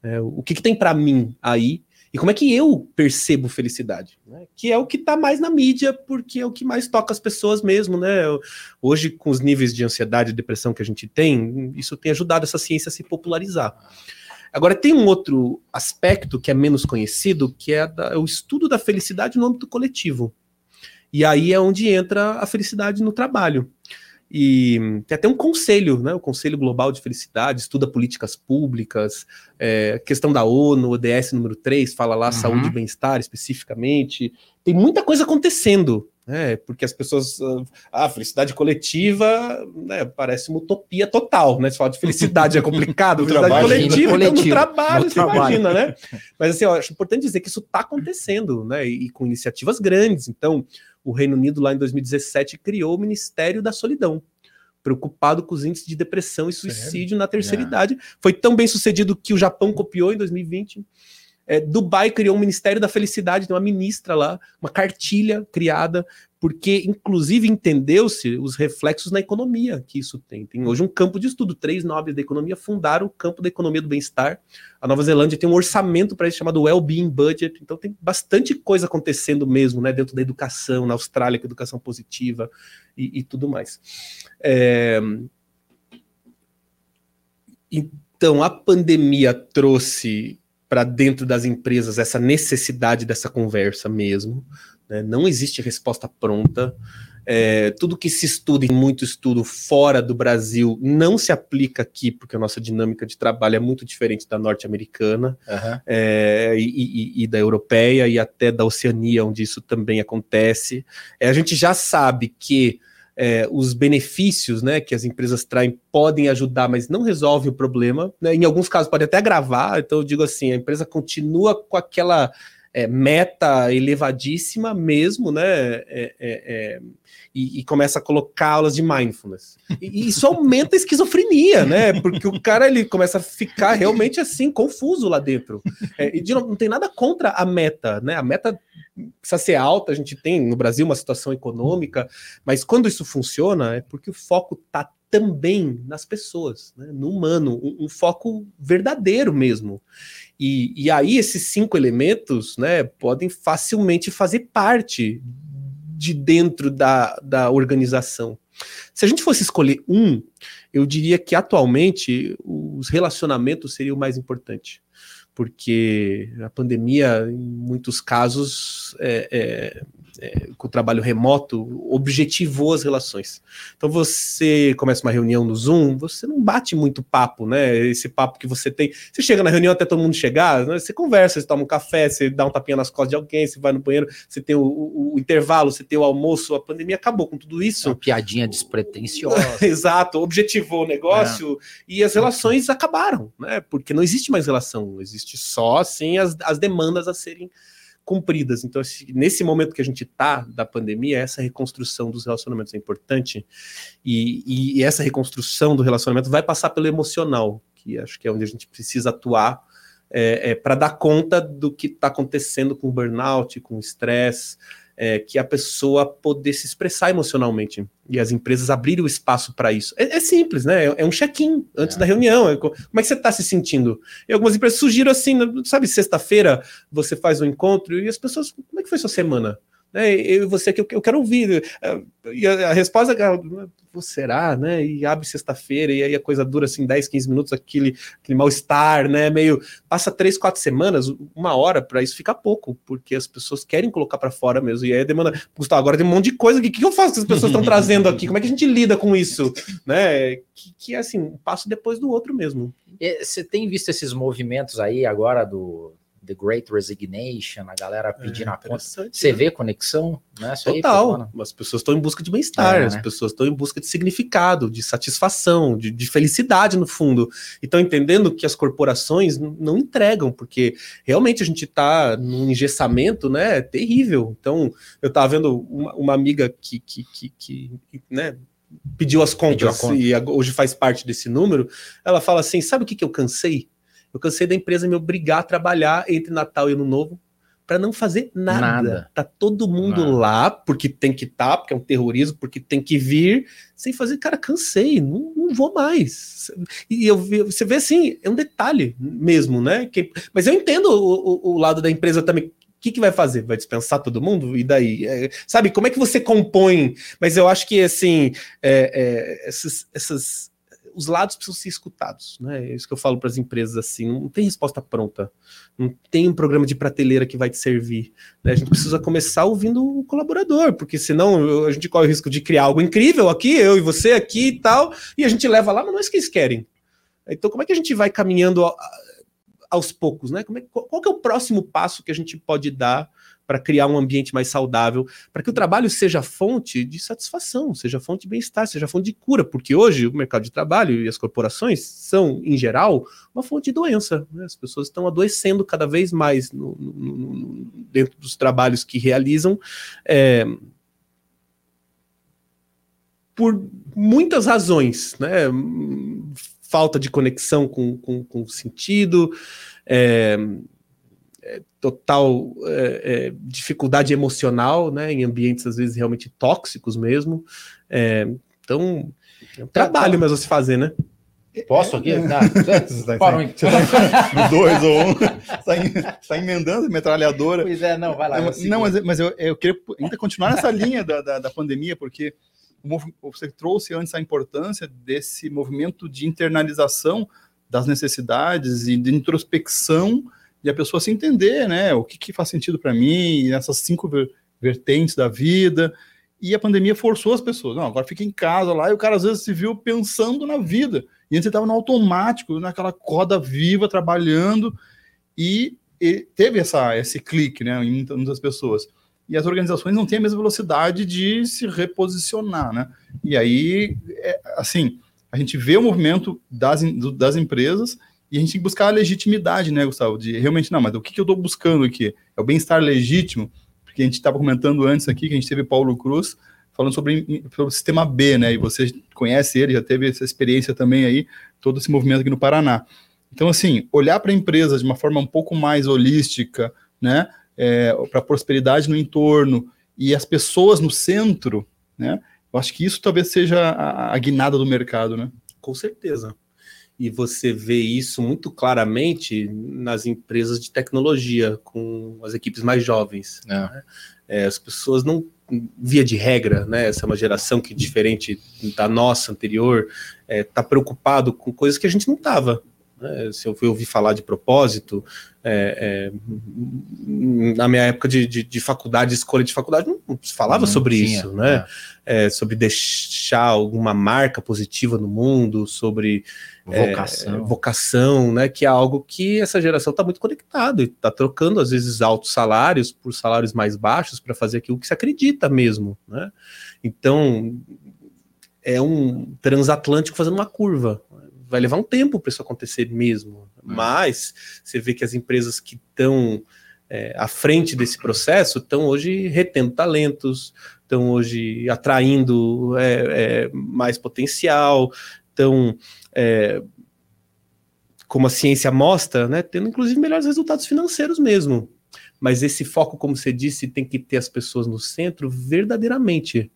é, o que, que tem para mim aí, E como é que eu percebo felicidade? Né? Que é o que está mais na mídia, porque é o que mais toca as pessoas mesmo, né? Hoje, com os níveis de ansiedade e depressão que a gente tem, isso tem ajudado essa ciência a se popularizar. Agora, tem um outro aspecto que é menos conhecido, que é da, o estudo da felicidade no âmbito coletivo. E aí é onde entra a felicidade no trabalho. E tem até um conselho, né? O Conselho Global de Felicidade, estuda políticas públicas, é, questão da ONU, ODS número 3, fala lá uhum. saúde e bem-estar especificamente. Tem muita coisa acontecendo, né? Porque as pessoas. Ah, a felicidade coletiva né, parece uma utopia total, né? Se falar de felicidade é complicado, *laughs* felicidade coletiva, coletivo, então no trabalho, no você trabalho. imagina, né? Mas assim, eu acho importante dizer que isso está acontecendo, né? E, e com iniciativas grandes. Então o Reino Unido, lá em 2017, criou o Ministério da Solidão, preocupado com os índices de depressão e suicídio Sério? na terceira é. idade. Foi tão bem sucedido que o Japão copiou em 2020. É, Dubai criou um Ministério da Felicidade, tem uma ministra lá, uma cartilha criada porque inclusive entendeu-se os reflexos na economia que isso tem. Tem hoje um campo de estudo, três nobres da economia fundaram o campo da economia do bem-estar. A Nova Zelândia tem um orçamento para isso chamado Well-being Budget, então tem bastante coisa acontecendo mesmo, né, dentro da educação, na Austrália, com educação positiva e, e tudo mais. É... Então, a pandemia trouxe para dentro das empresas essa necessidade dessa conversa mesmo, né? Não existe resposta pronta. É, tudo que se estuda em muito estudo fora do Brasil não se aplica aqui, porque a nossa dinâmica de trabalho é muito diferente da norte-americana uhum. é, e, e, e, da europeia e até da Oceania, onde isso também acontece. É, a gente já sabe que é, os benefícios né, que as empresas traem podem ajudar, mas não resolve o problema. Né? Em alguns casos pode até agravar. Então, eu digo assim: a empresa continua com aquela é, meta elevadíssima mesmo, né? É, é, é, e, e, começa a colocar aulas de mindfulness. E, isso aumenta a esquizofrenia, né? Porque o cara ele começa a ficar realmente assim, confuso lá dentro. É, e de não tem nada contra a meta, né? A meta precisa ser alta, a gente tem no Brasil uma situação econômica, mas quando isso funciona é porque o foco está também nas pessoas, né? no humano, um, um foco verdadeiro mesmo. E, e aí esses cinco elementos né, podem facilmente fazer parte de dentro da, da organização. Se a gente fosse escolher um, eu diria que atualmente os relacionamentos seriam o mais importante porque a pandemia, em muitos casos, é, é, é, com o trabalho remoto, objetivou as relações. Então você começa uma reunião no Zoom, você não bate muito papo, né? Esse papo que você tem. Você chega na reunião até todo mundo chegar, né? você conversa, você toma um café, você dá um tapinha nas costas de alguém, você vai no banheiro, você tem o, o, o intervalo, você tem o almoço, a pandemia acabou com tudo isso. É uma piadinha despretensiosa. *laughs* Exato, objetivou o negócio é. e as relações acabaram, né? Porque não existe mais relação, existe só assim as, as demandas a serem cumpridas. Então, nesse momento que a gente está da pandemia, essa reconstrução dos relacionamentos é importante e, e, essa reconstrução do relacionamento vai passar pelo emocional, que acho que é onde a gente precisa atuar é, é, para dar conta do que está acontecendo com burnout, com estresse, é, que a pessoa poder se expressar emocionalmente e as empresas abrirem o espaço para isso. É, é, simples, né? É, é um check-in antes é. da reunião. É como é que você está se sentindo? E algumas empresas surgiram assim, sabe, sexta-feira você faz um encontro e as pessoas, como é que foi sua semana? Né? Eu e você que eu, quero ouvir. E a, resposta é, será, né? E abre sexta-feira, e aí a coisa dura assim 10, 15 minutos, aquele, aquele mal-estar, né? Meio. Passa três, quatro semanas, uma hora para isso fica pouco, porque as pessoas querem colocar para fora mesmo. E aí demanda. Gustavo, agora tem um monte de coisa aqui. O que eu faço que as pessoas estão trazendo aqui? Como é que a gente lida com isso? Né? Que, que é assim, um passo depois do outro mesmo. Você tem visto esses movimentos aí agora do The Great Resignation, a galera pedindo é, a conta. Você né? vê conexão? Né? Total. Aí, as pessoas estão em busca de bem-estar, é, as né? pessoas estão em busca de significado, de satisfação, de, de felicidade no fundo. E estão entendendo que as corporações não entregam, porque realmente a gente está num engessamento né, terrível. Então, eu estava vendo uma, uma, amiga que, que, que, que né, pediu as contas pediu conta. e hoje faz parte desse número. Ela fala assim: sabe o que, que eu cansei? Eu cansei da empresa me obrigar a trabalhar entre Natal e Ano Novo para não fazer nada. Nada. Tá todo mundo Nada. lá porque tem que estar, porque é um terrorismo, porque tem que vir, sem fazer, cara, cansei, não, não vou mais. E eu vi- você vê assim, é um detalhe mesmo, né? Que- mas eu entendo o, o- o lado da empresa também. O que, que vai fazer? Vai dispensar todo mundo? E daí? É, sabe, como é que você compõe? Mas eu acho que, assim, é, é, essas, essas- os lados precisam ser escutados, né? É isso que eu falo para as empresas, assim, não tem resposta pronta. Não tem um programa de prateleira que vai te servir. né? A gente precisa começar ouvindo o colaborador, porque senão a gente corre o risco de criar algo incrível aqui, eu e você aqui e tal, e a gente leva lá, mas não é isso que eles querem. Então, como é que a gente vai caminhando aos poucos, né? Como é- qual, qual que é o próximo passo que a gente pode dar para criar um ambiente mais saudável, para que o trabalho seja fonte de satisfação, seja fonte de bem-estar, seja fonte de cura, porque hoje o mercado de trabalho e as corporações são, em geral, uma fonte de doença. né? As pessoas estão adoecendo cada vez mais no- no- no- dentro dos trabalhos que realizam. é, por muitas razões, né? Falta de conexão com, o sentido, é, total é, é, dificuldade emocional, né? Em ambientes às vezes realmente tóxicos mesmo. É, então, é um trabalho mesmo a se fazer, né? Posso aqui? Tá. *laughs* Você tá, Parou, você tá no dois ou um. Você *laughs* tá, em- tá emendando a metralhadora. Pois é, não, vai lá. Não, não, mas, mas eu, eu queria ainda continuar nessa linha da, da, da pandemia, porque você trouxe antes a importância desse movimento de internalização das necessidades e de introspecção de a pessoa se entender, né? O que, que faz sentido para mim, nessas cinco ver- vertentes da vida. E a pandemia forçou as pessoas. Não, agora fica em casa lá, e o cara às vezes se viu pensando na vida. E antes ele estava no automático, naquela corda viva, trabalhando, e, e teve essa, esse clique né, em muitas pessoas. E as organizações não têm a mesma velocidade de se reposicionar. Né? E aí, é, assim, a gente vê o movimento das, das empresas e a gente tem que buscar a legitimidade, né, Gustavo? De realmente, não, mas o que, que eu estou buscando aqui? É o bem-estar legítimo? Porque a gente estava comentando antes aqui que a gente teve Paulo Cruz falando sobre, sobre o sistema B, né? E você conhece ele, já teve essa experiência também aí, todo esse movimento aqui no Paraná. Então, assim, olhar para a empresa de uma forma um pouco mais holística, né? para a prosperidade no entorno e as pessoas no centro, né? Eu acho que isso talvez seja a, a guinada do mercado, né? Com certeza. E você vê isso muito claramente nas empresas de tecnologia, com as equipes mais jovens. É. É, as pessoas não, via de regra, né? Essa é uma geração que, diferente da nossa anterior, está preocupado com coisas que a gente não estava. Né? Se eu ouvir falar de propósito, é, é, na minha época de, de, de, faculdade, escolha de faculdade, não se falava não sobre tinha, isso, né? É. sobre deixar alguma marca positiva no mundo, sobre vocação, é, vocação, né? Que é algo que essa geração está muito conectado e está trocando às vezes altos salários por salários mais baixos para fazer aquilo que se acredita mesmo, né? Então é um transatlântico fazendo uma curva. Vai levar um tempo para isso acontecer mesmo, é. mas você vê que as empresas que estão é, à frente desse processo estão hoje retendo talentos, estão hoje atraindo é, é, mais potencial, estão, é, como a ciência mostra, né, tendo inclusive melhores resultados financeiros mesmo. Mas esse foco, como você disse, tem que ter as pessoas no centro verdadeiramente.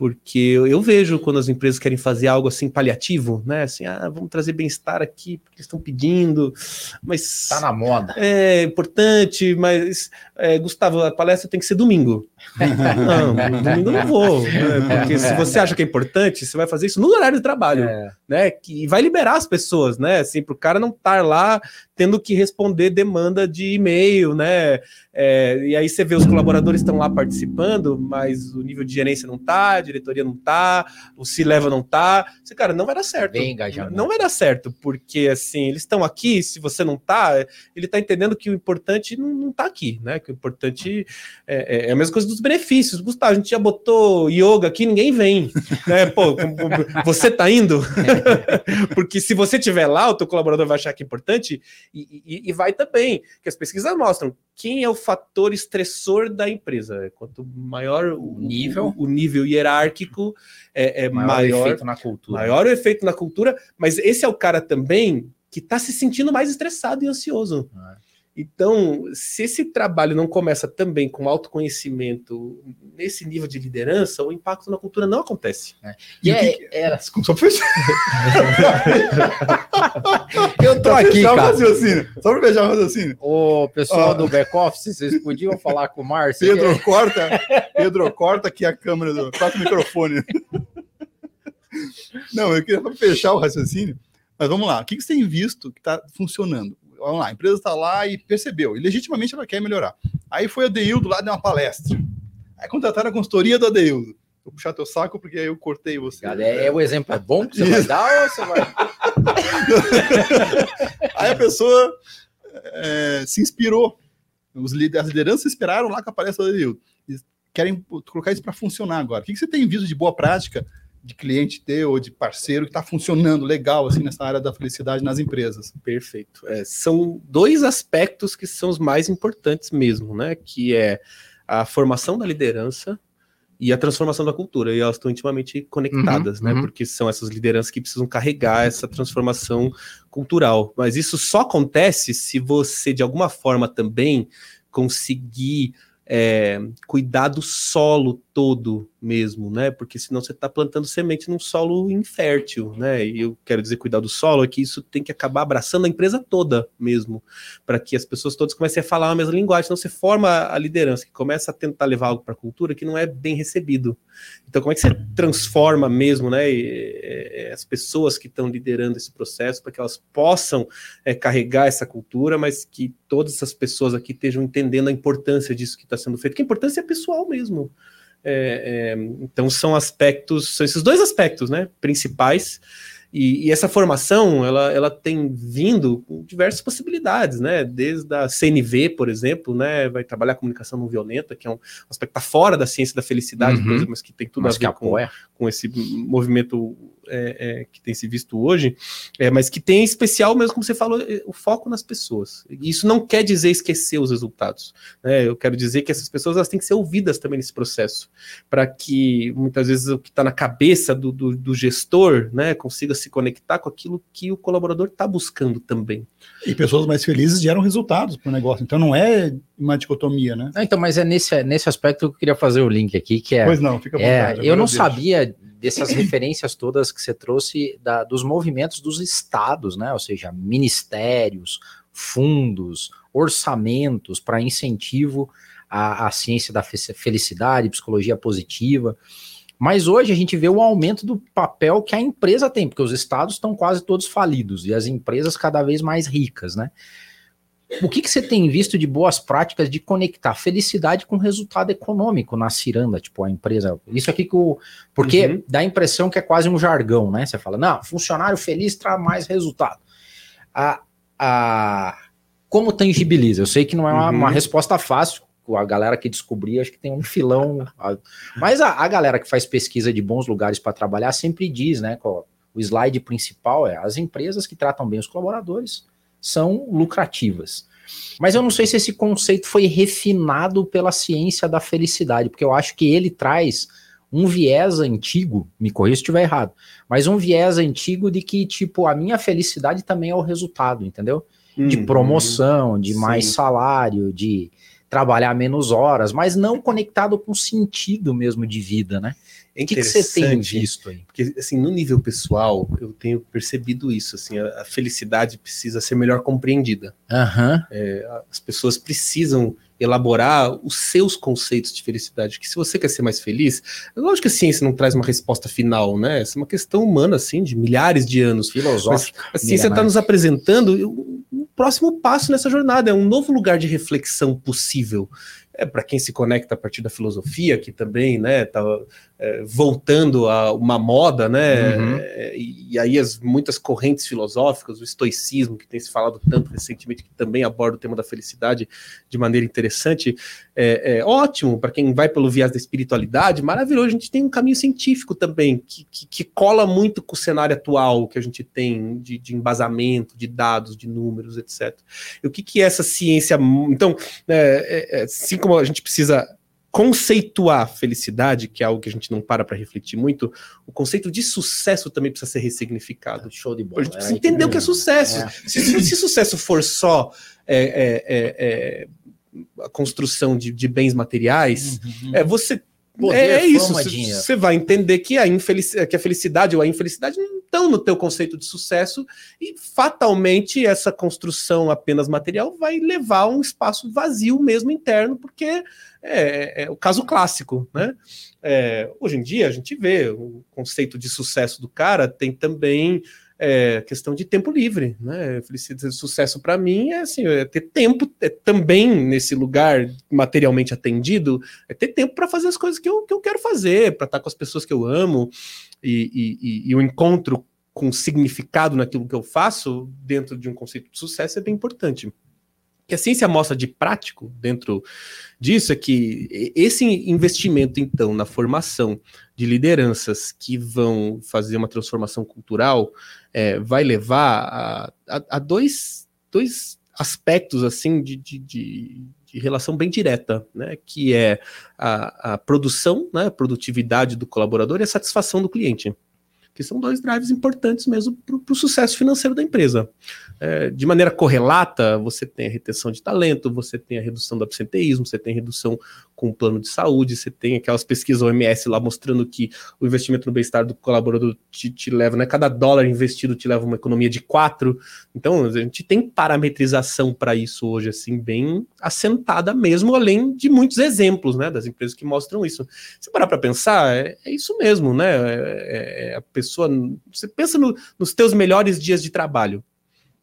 Porque eu vejo quando as empresas querem fazer algo assim paliativo, né? Assim, ah, vamos trazer bem-estar aqui, porque eles estão pedindo, mas. Tá na moda. É importante, mas, é, Gustavo, a palestra tem que ser domingo. *laughs* não, domingo eu não vou. Né? Porque se você acha que é importante, você vai fazer isso no horário de trabalho, é. né? Que vai liberar as pessoas, né? Assim, para o cara não estar lá tendo que responder demanda de e-mail, né? É, e aí você vê os colaboradores estão lá participando, mas o nível de gerência não tá, a diretoria não tá, o se leva não tá. Você, cara, não vai dar certo. Bem engajamento. Não vai dar certo, porque assim, eles estão aqui, se você não tá, ele tá entendendo que o importante não, não tá aqui, né? Que o importante é, é a mesma coisa dos benefícios. Gustavo, a gente já botou yoga aqui, ninguém vem. né? Pô, *laughs* você tá indo? *laughs* porque se você tiver lá, o teu colaborador vai achar que é importante e, e, e vai também. Que as pesquisas mostram quem é o fator estressor da empresa. Quanto maior o nível, o, o nível hierárquico, é, é maior, maior, o efeito na cultura. Maior o efeito na cultura, mas esse é o cara também que está se sentindo mais estressado e ansioso. É. Então, se esse trabalho não começa também com autoconhecimento nesse nível de liderança, o impacto na cultura não acontece. É. E, é, que... era... Desculpa, só fechar. *laughs* Eu tô aqui, cara. Raciocínio. Só para fechar o raciocínio. O pessoal do back-office, vocês podiam falar com o Márcio? Pedro, que... corta. Pedro, corta aqui a câmera, do... corta o microfone. Não, eu queria fechar o raciocínio. Mas vamos lá. O que você tem visto que está funcionando? Vamos lá, a empresa está lá e percebeu, e legitimamente ela quer melhorar. Aí foi a Deildo lá de uma palestra. Aí contrataram a consultoria da Deildo. Vou puxar teu saco porque aí eu cortei você. Cara, é, é, o exemplo é bom que você Isso. vai dar ou você vai. *laughs* aí a pessoa é, se inspirou. Os as lideranças esperaram lá com a palestra da Deildo. Querem colocar isso para funcionar agora. O que você tem visto de boa prática de cliente teu ou de parceiro que está funcionando legal assim nessa área da felicidade nas empresas. Perfeito. É, são dois aspectos que são os mais importantes mesmo, né? Que é a formação da liderança e a transformação da cultura. E elas estão intimamente conectadas, uhum, né? Uhum. Porque são essas lideranças que precisam carregar essa transformação cultural. Mas isso só acontece se você, de alguma forma, também conseguir é, cuidar do solo todo mesmo, né? Porque senão você está plantando semente num solo infértil, né? E eu quero dizer cuidar do solo é que isso tem que acabar abraçando a empresa toda mesmo, para que as pessoas todas comecem a falar a mesma linguagem. Então você forma a liderança que começa a tentar levar algo para a cultura que não é bem recebido. Então como é que você transforma mesmo, né? E, as pessoas que estão liderando esse processo para que elas possam é, carregar essa cultura, mas que todas essas pessoas aqui estejam entendendo a importância disso que está sendo feito, que a importância é pessoal mesmo. É, é, então são aspectos, são esses dois aspectos, né, principais. E, e, essa formação, ela, ela tem vindo com diversas possibilidades, né? Desde a CNV, por exemplo, né? Vai trabalhar comunicação não violenta, que é um aspecto que está fora da ciência da felicidade, uhum. mas que tem tudo mas a ver com, com esse movimento é, é, que tem se visto hoje, é, mas que tem em especial, mesmo como você falou, é, o foco nas pessoas. Isso não quer dizer esquecer os resultados. Né? Eu quero dizer que essas pessoas elas têm que ser ouvidas também nesse processo, para que muitas vezes o que está na cabeça do, do, do, gestor né, consiga se conectar com aquilo que o colaborador está buscando também. E pessoas mais felizes geram resultados para o negócio. Então não é uma dicotomia, né? então, mas é nesse, nesse aspecto que eu queria fazer o link aqui, que é. Pois não, fica à vontade. É, eu não deixo. sabia dessas referências todas que você trouxe da, dos movimentos dos estados, né? Ou seja, ministérios, fundos, orçamentos para incentivo à, à ciência da felicidade, psicologia positiva. Mas hoje a gente vê o aumento do papel que a empresa tem, porque os estados estão quase todos falidos e as empresas cada vez mais ricas, né? O que, que você tem visto de boas práticas de conectar felicidade com resultado econômico na ciranda, tipo a empresa? Isso aqui que o. Porque uhum. dá a impressão que é quase um jargão, né? Você fala, não, funcionário feliz traz mais resultado. A, a, como tangibiliza? Eu sei que não é uma, uhum. uma resposta fácil, a galera que descobrir, acho que tem um filão. Mas a, a galera que faz pesquisa de bons lugares para trabalhar sempre diz, né? O slide principal é as empresas que tratam bem os colaboradores são lucrativas. Mas eu não sei se esse conceito foi refinado pela ciência da felicidade, porque eu acho que ele traz um viés antigo, me corrija se estiver errado, mas um viés antigo de que, tipo, a minha felicidade também é o resultado, entendeu? De uhum. promoção, de mais salário, de trabalhar menos horas, mas não conectado com sentido mesmo de vida, né? É o que, você tem visto aí? Porque, assim, no nível pessoal, eu tenho percebido isso, assim, a, a felicidade precisa ser melhor compreendida. Uhum. É, as pessoas precisam elaborar os seus conceitos de felicidade, que se você quer ser mais feliz, é lógico que a ciência não traz uma resposta final, né? Essa é uma questão humana, assim, de milhares de anos. Filosófica. Mas a ciência está nos apresentando um próximo passo nessa jornada, é um novo lugar de reflexão possível é, para quem se conecta a partir da filosofia, que também né, tá, voltando a uma moda, né? Uhum. É, e, e, aí as muitas correntes filosóficas, o estoicismo, que tem se falado tanto recentemente, que também aborda o tema da felicidade de maneira interessante, é, é ótimo para quem vai pelo viés da espiritualidade, maravilhoso. A gente tem um caminho científico também, que, que, que cola muito com o cenário atual que a gente tem de, de embasamento, de dados, de números, etc. E o que, que é essa ciência? Então, é, é, assim como a gente precisa conceituar felicidade, que é algo que a gente não para para refletir muito, o conceito de sucesso também precisa ser ressignificado. Show de bola. A gente precisa entender o que é sucesso. É. Se, se, sucesso for só é, é, é, é a construção de, de bens materiais, uhum. é você Poder, é, é isso. Você vai entender que a, infelic... que a felicidade ou a infelicidade não estão no teu conceito de sucesso e fatalmente essa construção apenas material vai levar a um espaço vazio mesmo interno, porque é, é, é o caso clássico, né? É, hoje em dia a gente vê o conceito de sucesso do cara tem também é questão de tempo livre, né? Felicidade, sucesso para mim é assim, é ter tempo é, também nesse lugar materialmente atendido, é ter tempo para fazer as coisas que eu, que eu quero fazer, para estar com as pessoas que eu amo e, e, e, o encontro com significado naquilo que eu faço dentro de um conceito de sucesso é bem importante que a ciência mostra de prático dentro disso é que esse investimento, então, na formação de lideranças que vão fazer uma transformação cultural é, vai levar a, a, a, dois, dois aspectos assim de, de, de, de, relação bem direta, né? Que é a, a produção, né? a produtividade do colaborador e a satisfação do cliente que são dois drives importantes mesmo para o sucesso financeiro da empresa. É, de maneira correlata, você tem a retenção de talento, você tem a redução do absenteísmo, você tem redução com o plano de saúde, você tem aquelas pesquisas OMS lá mostrando que o investimento no bem-estar do colaborador te, te, leva, né? Cada dólar investido te leva uma economia de quatro. Então, a gente tem parametrização para isso hoje, assim, bem assentada mesmo, além de muitos exemplos, né? Das empresas que mostram isso. Se parar para pensar, é, é, isso mesmo, né? É, é, a pessoa. Você pensa no, nos teus melhores dias de trabalho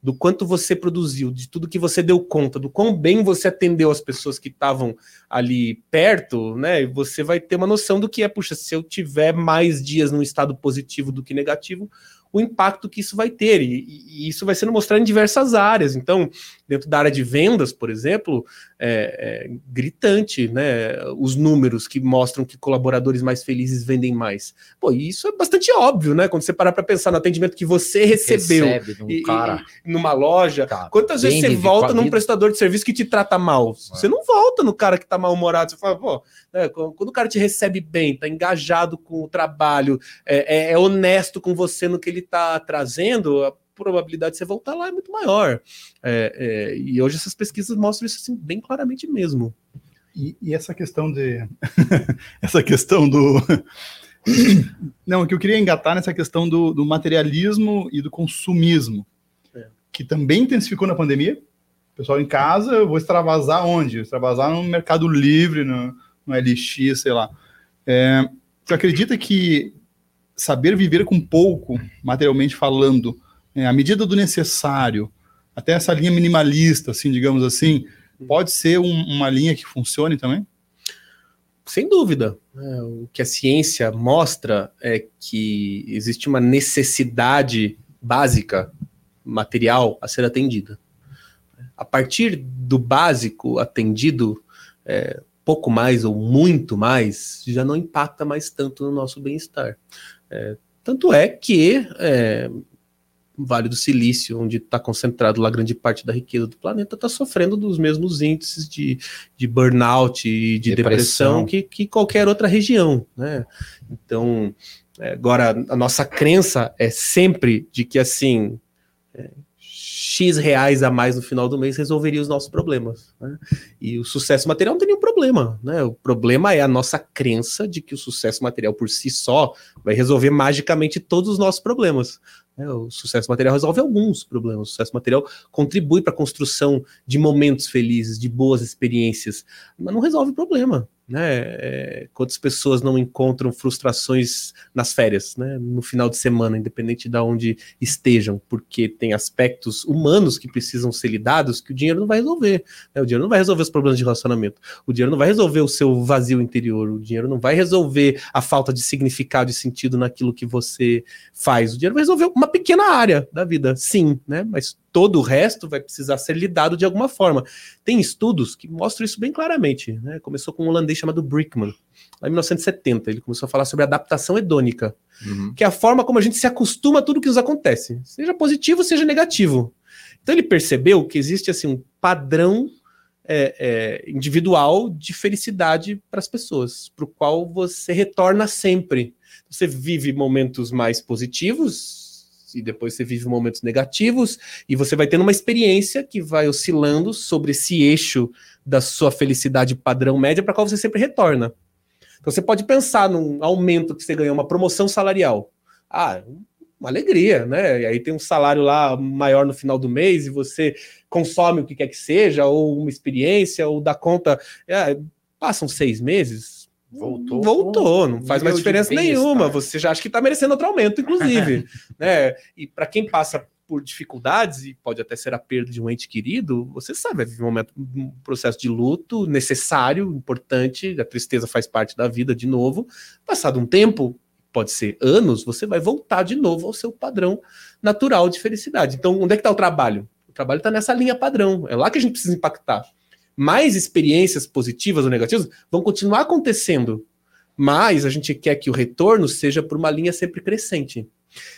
do quanto você produziu, de tudo que você deu conta, do quão bem você atendeu as pessoas que estavam ali perto, né? Você vai ter uma noção do que é, puxa, se eu tiver mais dias num estado positivo do que negativo, o impacto que isso vai ter. E, e, isso vai sendo mostrado em diversas áreas. Então, dentro da área de vendas, por exemplo, é, é, gritante, né? Os números que mostram que colaboradores mais felizes vendem mais. Pô, isso é bastante óbvio, né? Quando você parar para pensar no atendimento que você recebeu e, cara, e, numa loja, tá, quantas vezes você volta num prestador de serviço que te trata mal? É. Você não volta no cara que tá mal-humorado. Você fala, pô, né, quando o cara te recebe bem, tá engajado com o trabalho, é, é, é honesto com você no que ele tá trazendo, probabilidade de você voltar lá é muito maior. É, é, e hoje essas pesquisas mostram isso assim, bem claramente mesmo. E, e essa questão de. *laughs* essa questão do. *coughs* Não, o que eu queria engatar nessa questão do, do materialismo e do consumismo, é. que também intensificou na pandemia. O pessoal em casa, eu vou extravasar onde? Extravasar no Mercado Livre, no, no LX, sei lá. É, você acredita que saber viver com pouco, materialmente falando, é, à medida do necessário, até essa linha minimalista, assim, digamos assim, pode ser um, uma linha que funcione também? Sem dúvida. É, o que a ciência mostra é que existe uma necessidade básica, material, a ser atendida. A partir do básico atendido, é, pouco mais ou muito mais, já não impacta mais tanto no nosso bem-estar. É, tanto é que é, Vale do Silício, onde está concentrado lá grande parte da riqueza do planeta, está sofrendo dos mesmos índices de, de burnout e de depressão, depressão que, que, qualquer outra região. Né? Então, é, agora, a nossa crença é sempre de que, assim, é, X reais a mais no final do mês resolveria os nossos problemas. Né? E o sucesso material não tem nenhum problema. Né? O problema é a nossa crença de que o sucesso material por si só vai resolver magicamente todos os nossos problemas. É, o sucesso material resolve alguns problemas. O sucesso material contribui para a construção de momentos felizes, de boas experiências, mas não resolve o problema né? É, quantas pessoas não encontram frustrações nas férias, né? No final de semana, independente de onde estejam, porque tem aspectos humanos que precisam ser lidados que o dinheiro não vai resolver. Né? O dinheiro não vai resolver os problemas de relacionamento. O dinheiro não vai resolver o seu vazio interior. O dinheiro não vai resolver a falta de significado e sentido naquilo que você faz. O dinheiro vai resolver uma pequena área da vida, sim, né? Mas todo o resto vai precisar ser lidado de alguma forma. Tem estudos que mostram isso bem claramente. Né? Começou com um holandês chamado Brickman, lá em 1970. Ele começou a falar sobre adaptação hedônica, uhum. que é a forma como a gente se acostuma a tudo que nos acontece, seja positivo, seja negativo. Então ele percebeu que existe assim um padrão é, é, individual de felicidade para as pessoas, para o qual você retorna sempre. Você vive momentos mais positivos e depois você vive momentos negativos e você vai tendo uma experiência que vai oscilando sobre esse eixo da sua felicidade padrão média para qual você sempre retorna. Então você pode pensar num aumento que você ganhou, uma promoção salarial. Ah, uma alegria, né? E aí tem um salário lá maior no final do mês e você consome o que quer que seja, ou uma experiência, ou dá conta. É, passam seis meses. Voltou. Voltou, não faz mais diferença nenhuma. Você já acha que está merecendo outro aumento, inclusive. *laughs* né? E para quem passa por dificuldades, e pode até ser a perda de um ente querido, você sabe, viver um, momento, um processo de luto necessário, importante, a tristeza faz parte da vida de novo. Passado um tempo, pode ser anos, você vai voltar de novo ao seu padrão natural de felicidade. Então, onde é que está o trabalho? O trabalho está nessa linha padrão. É lá que a gente precisa impactar. Mais experiências positivas ou negativas vão continuar acontecendo, mas a gente quer que o retorno seja por uma linha sempre crescente.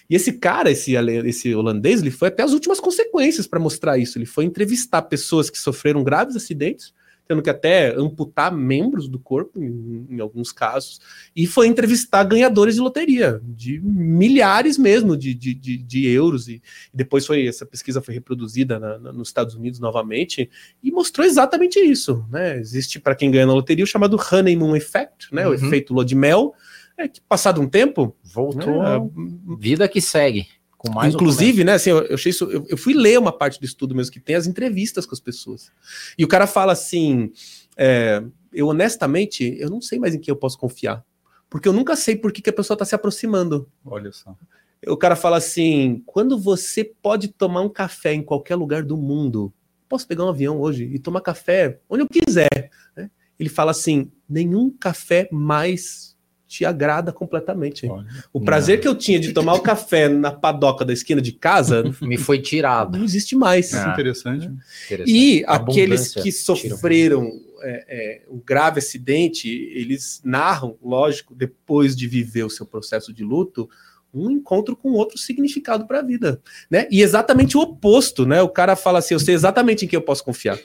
E esse cara, esse, esse holandês, ele foi até as últimas consequências para mostrar isso. Ele foi entrevistar pessoas que sofreram graves acidentes tendo que até amputar membros do corpo, em, em, alguns casos, e foi entrevistar ganhadores de loteria, de milhares mesmo de, de, de, de euros, e, depois foi essa pesquisa foi reproduzida na, na, nos Estados Unidos novamente, e mostrou exatamente isso. Né? Existe, para quem ganha na loteria, o chamado honeymoon effect, né? Uhum. o efeito lua de mel, é que passado um tempo... Voltou né, vida que segue. Inclusive, né, assim, eu, eu achei isso, eu, eu, fui ler uma parte do estudo mesmo que tem as entrevistas com as pessoas. E o cara fala assim: é, eu honestamente, eu não sei mais em quem eu posso confiar. Porque eu nunca sei por que, que a pessoa está se aproximando. Olha só. O cara fala assim: quando você pode tomar um café em qualquer lugar do mundo, posso pegar um avião hoje e tomar café onde eu quiser. Né? Ele fala assim: nenhum café mais te agrada completamente. Olha, o prazer não. que eu tinha de tomar o café na padoca da esquina de casa *laughs* me foi tirado. Não existe mais. É. Interessante. Interessante. E aqueles que sofreram é, é, um grave acidente, eles narram, lógico, depois de viver o seu processo de luto, um encontro com outro significado para a vida, né? E exatamente o oposto, né? O cara fala assim: eu sei exatamente em quem eu posso confiar,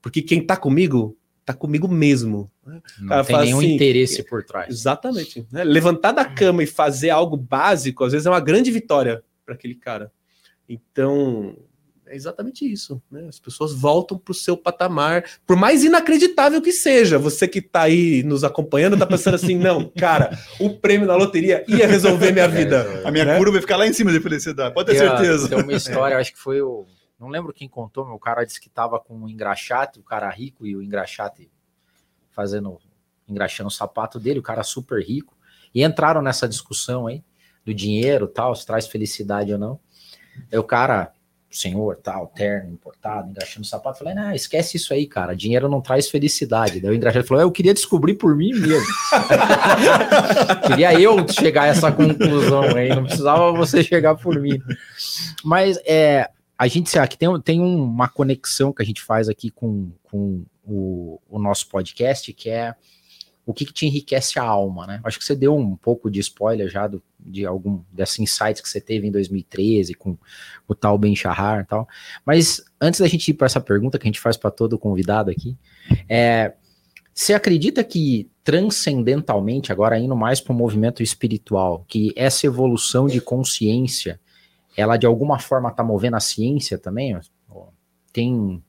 porque quem está comigo tá comigo mesmo. Né? Não tem nenhum assim, interesse por trás. Exatamente. Né? Levantar da cama e fazer algo básico, às vezes é uma grande vitória para aquele cara. Então, é exatamente isso. Né? As pessoas voltam para o seu patamar, por mais inacreditável que seja. Você que está aí nos acompanhando está pensando assim: não, cara, o prêmio na loteria ia resolver minha vida. a minha né? curva vai ficar lá em cima de felicidade, pode ter certeza. Tem uma *laughs* história, acho que foi o não lembro quem contou, meu cara disse que tava com um engraxate, o cara rico e o engraxate fazendo, engraxando o sapato dele, o cara super rico. E entraram nessa discussão aí do dinheiro, tal, se traz felicidade ou não. Aí o cara, senhor, tal, terno, importado, engraxando o sapato, falei, não, esquece isso aí, cara, dinheiro não traz felicidade. Daí o engraxate falou, eu queria descobrir por mim mesmo. *laughs* queria eu chegar a essa conclusão aí, não precisava você chegar por mim. Mas é, a gente aqui tem, tem uma conexão que a gente faz aqui com, com o, o nosso podcast, que é o que, que, te enriquece a alma, né? Acho que você deu um pouco de spoiler já do, de algum desses insights que você teve em 2013 com o tal Ben Shahar e tal. Mas antes da gente ir para essa pergunta que a gente faz para todo convidado aqui, é, você acredita que transcendentalmente, agora indo mais para o movimento espiritual, que essa evolução de consciência ela de alguma forma está movendo a ciência também? Tem.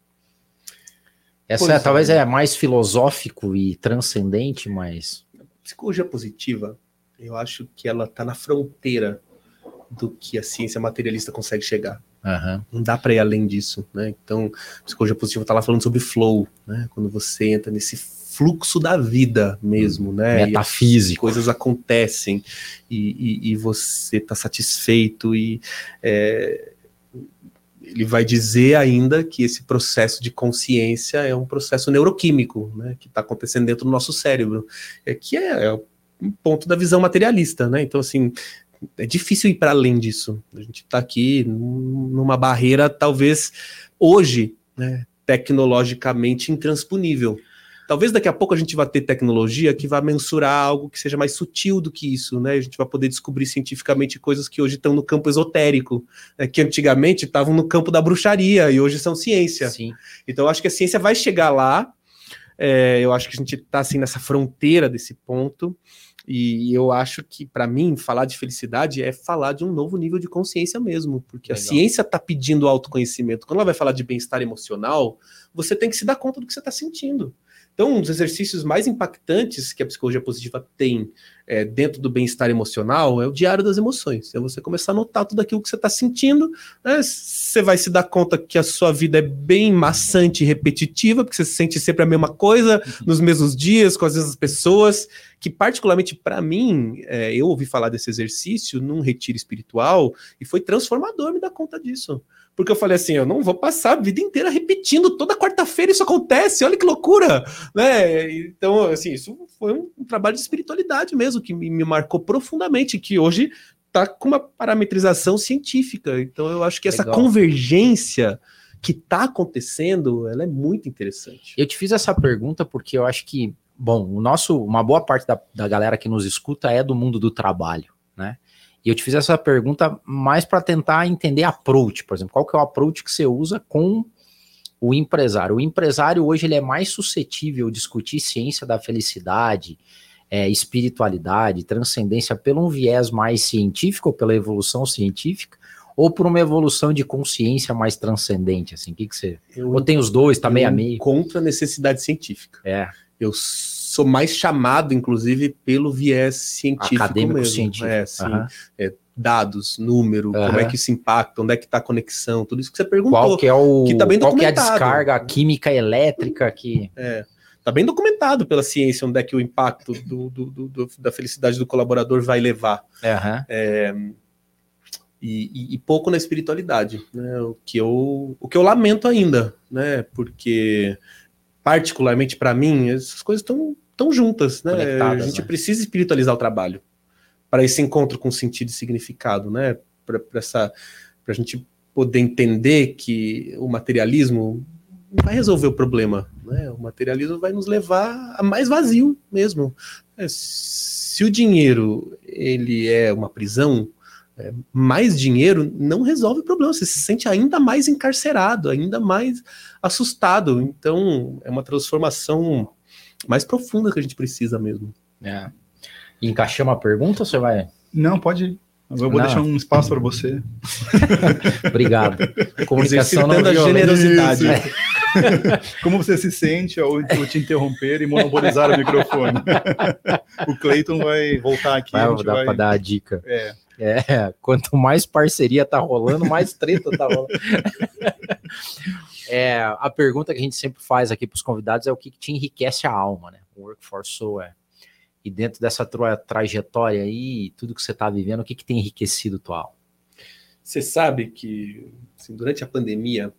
Essa é, talvez é mais filosófico e transcendente, mas. Psicologia positiva, eu acho que ela está na fronteira do que a ciência materialista consegue chegar. Uhum. Não dá para ir além disso, né? Então, psicologia positiva está lá falando sobre flow, né? Quando você entra nesse fluxo da vida mesmo, né? Metafísico. coisas acontecem e, e, e você está satisfeito e é, ele vai dizer ainda que esse processo de consciência é um processo neuroquímico, né? Que está acontecendo dentro do nosso cérebro, é que é, é um ponto da visão materialista, né? Então assim é difícil ir para além disso. A gente está aqui numa barreira talvez hoje, né? Tecnologicamente intransponível Talvez daqui a pouco a gente vá ter tecnologia que vai mensurar algo que seja mais sutil do que isso, né? A gente vai poder descobrir cientificamente coisas que hoje estão no campo esotérico, né? que antigamente estavam no campo da bruxaria e hoje são ciência. Sim. Então eu acho que a ciência vai chegar lá. É, eu acho que a gente está assim nessa fronteira desse ponto. E eu acho que, para mim, falar de felicidade é falar de um novo nível de consciência mesmo, porque Legal. a ciência está pedindo autoconhecimento. Quando ela vai falar de bem-estar emocional, você tem que se dar conta do que você está sentindo. Então, um dos exercícios mais impactantes que a psicologia positiva tem é, dentro do bem-estar emocional é o diário das emoções. É você começar a notar tudo aquilo que você está sentindo. Né? Você vai se dar conta que a sua vida é bem maçante e repetitiva, porque você sente sempre a mesma coisa, nos mesmos dias, com as mesmas pessoas. Que, particularmente para mim, é, eu ouvi falar desse exercício num retiro espiritual e foi transformador me dar conta disso. Porque eu falei assim, eu não vou passar a vida inteira repetindo, toda quarta-feira isso acontece, olha que loucura, né? Então, assim, isso foi um, trabalho de espiritualidade mesmo, que me, me marcou profundamente, que hoje está com uma parametrização científica. Então, eu acho que essa Legal. convergência que está acontecendo, ela é muito interessante. Eu te fiz essa pergunta porque eu acho que, bom, o nosso, uma boa parte da, da galera que nos escuta é do mundo do trabalho, né? E eu te fiz essa pergunta mais para tentar entender approach, por exemplo, qual que é o approach que você usa com o empresário. O empresário hoje ele é mais suscetível a discutir ciência da felicidade, é, espiritualidade, transcendência pelo um viés mais científico, ou pela evolução científica, ou por uma evolução de consciência mais transcendente, assim, o que, que você... Eu, Ou tem os dois, tá meio a meio? Contra a necessidade científica. É, Eu sou mais chamado, inclusive, pelo viés científico Acadêmico mesmo. científico. É, sim. Aham. Dados, número, como Aham. é que isso impacta, onde é que está a conexão, tudo isso que você perguntou. qual que é o que tá bem qual que é a descarga química elétrica que É, tá bem documentado pela ciência onde é que o impacto do- do- do- da felicidade do colaborador vai levar. Aham. E, e- e pouco na espiritualidade, né? O que eu, o que eu lamento ainda, né? Porque, particularmente para mim, essas coisas estão tão juntas, né? Conectadas, a gente né? precisa espiritualizar o trabalho para esse encontro com sentido e significado, né? Para essa, para a gente poder entender que o materialismo não vai resolver o problema, né? O materialismo vai nos levar a mais vazio mesmo. É, Se o dinheiro ele é uma prisão, é, mais dinheiro não resolve o problema. Você se sente ainda mais encarcerado, ainda mais assustado. Então, é uma transformação mais profunda que a gente precisa mesmo. É. Encaixamos a pergunta ou você vai? Não, pode ir. Eu vou Não. deixar um espaço para você. *laughs* Obrigado. Comunicação não generosidade. Isso. *laughs* Como você se sente ao, te interromper e monopolizar o microfone? *laughs* o Cleiton vai voltar aqui. a Vai, gente dá vai- pra dar a dica. É, É, quanto mais parceria tá rolando, mais treta tá rolando. É, a pergunta que a gente sempre faz aqui para os convidados é o que, que te enriquece a alma, né? O Workforce Soul é. E dentro dessa tua trajetória aí, tudo que você tá vivendo, o que, que tem enriquecido tua alma? Você sabe que assim, durante a pandemia,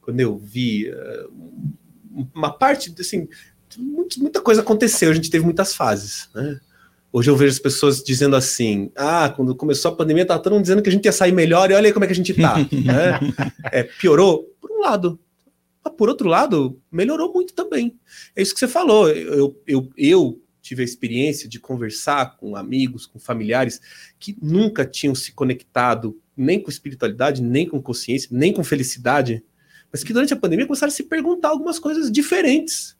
quando eu vi eh, uma parte, assim, muita coisa aconteceu, a gente teve muitas fases, né? Hoje eu vejo as pessoas dizendo assim: ah, quando começou a pandemia, tava todo mundo dizendo que a gente ia sair melhor e olha aí como é que a gente tá. *laughs* né? É, piorou? Por um lado. Mas por outro lado, melhorou muito também. É isso que você falou. Eu, eu, eu tive a experiência de conversar com amigos, com familiares que nunca tinham se conectado nem com espiritualidade, nem com consciência, nem com felicidade, mas que durante a pandemia começaram a se perguntar algumas coisas diferentes.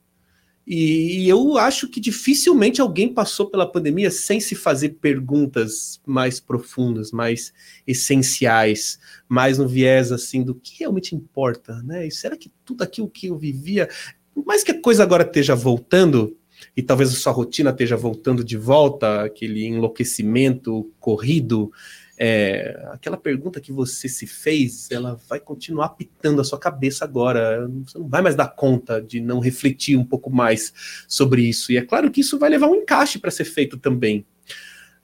E, e eu acho que dificilmente alguém passou pela pandemia sem se fazer perguntas mais profundas, mais essenciais, mais no viés assim do que realmente importa, né? E será que tudo aquilo que eu vivia, por mais que a coisa agora esteja voltando, e talvez a sua rotina esteja voltando de volta, aquele enlouquecimento corrido, é, aquela pergunta que você se fez, ela vai continuar pitando a sua cabeça agora. Você não vai mais dar conta de não refletir um pouco mais sobre isso. E é claro que isso vai levar um encaixe para ser feito também.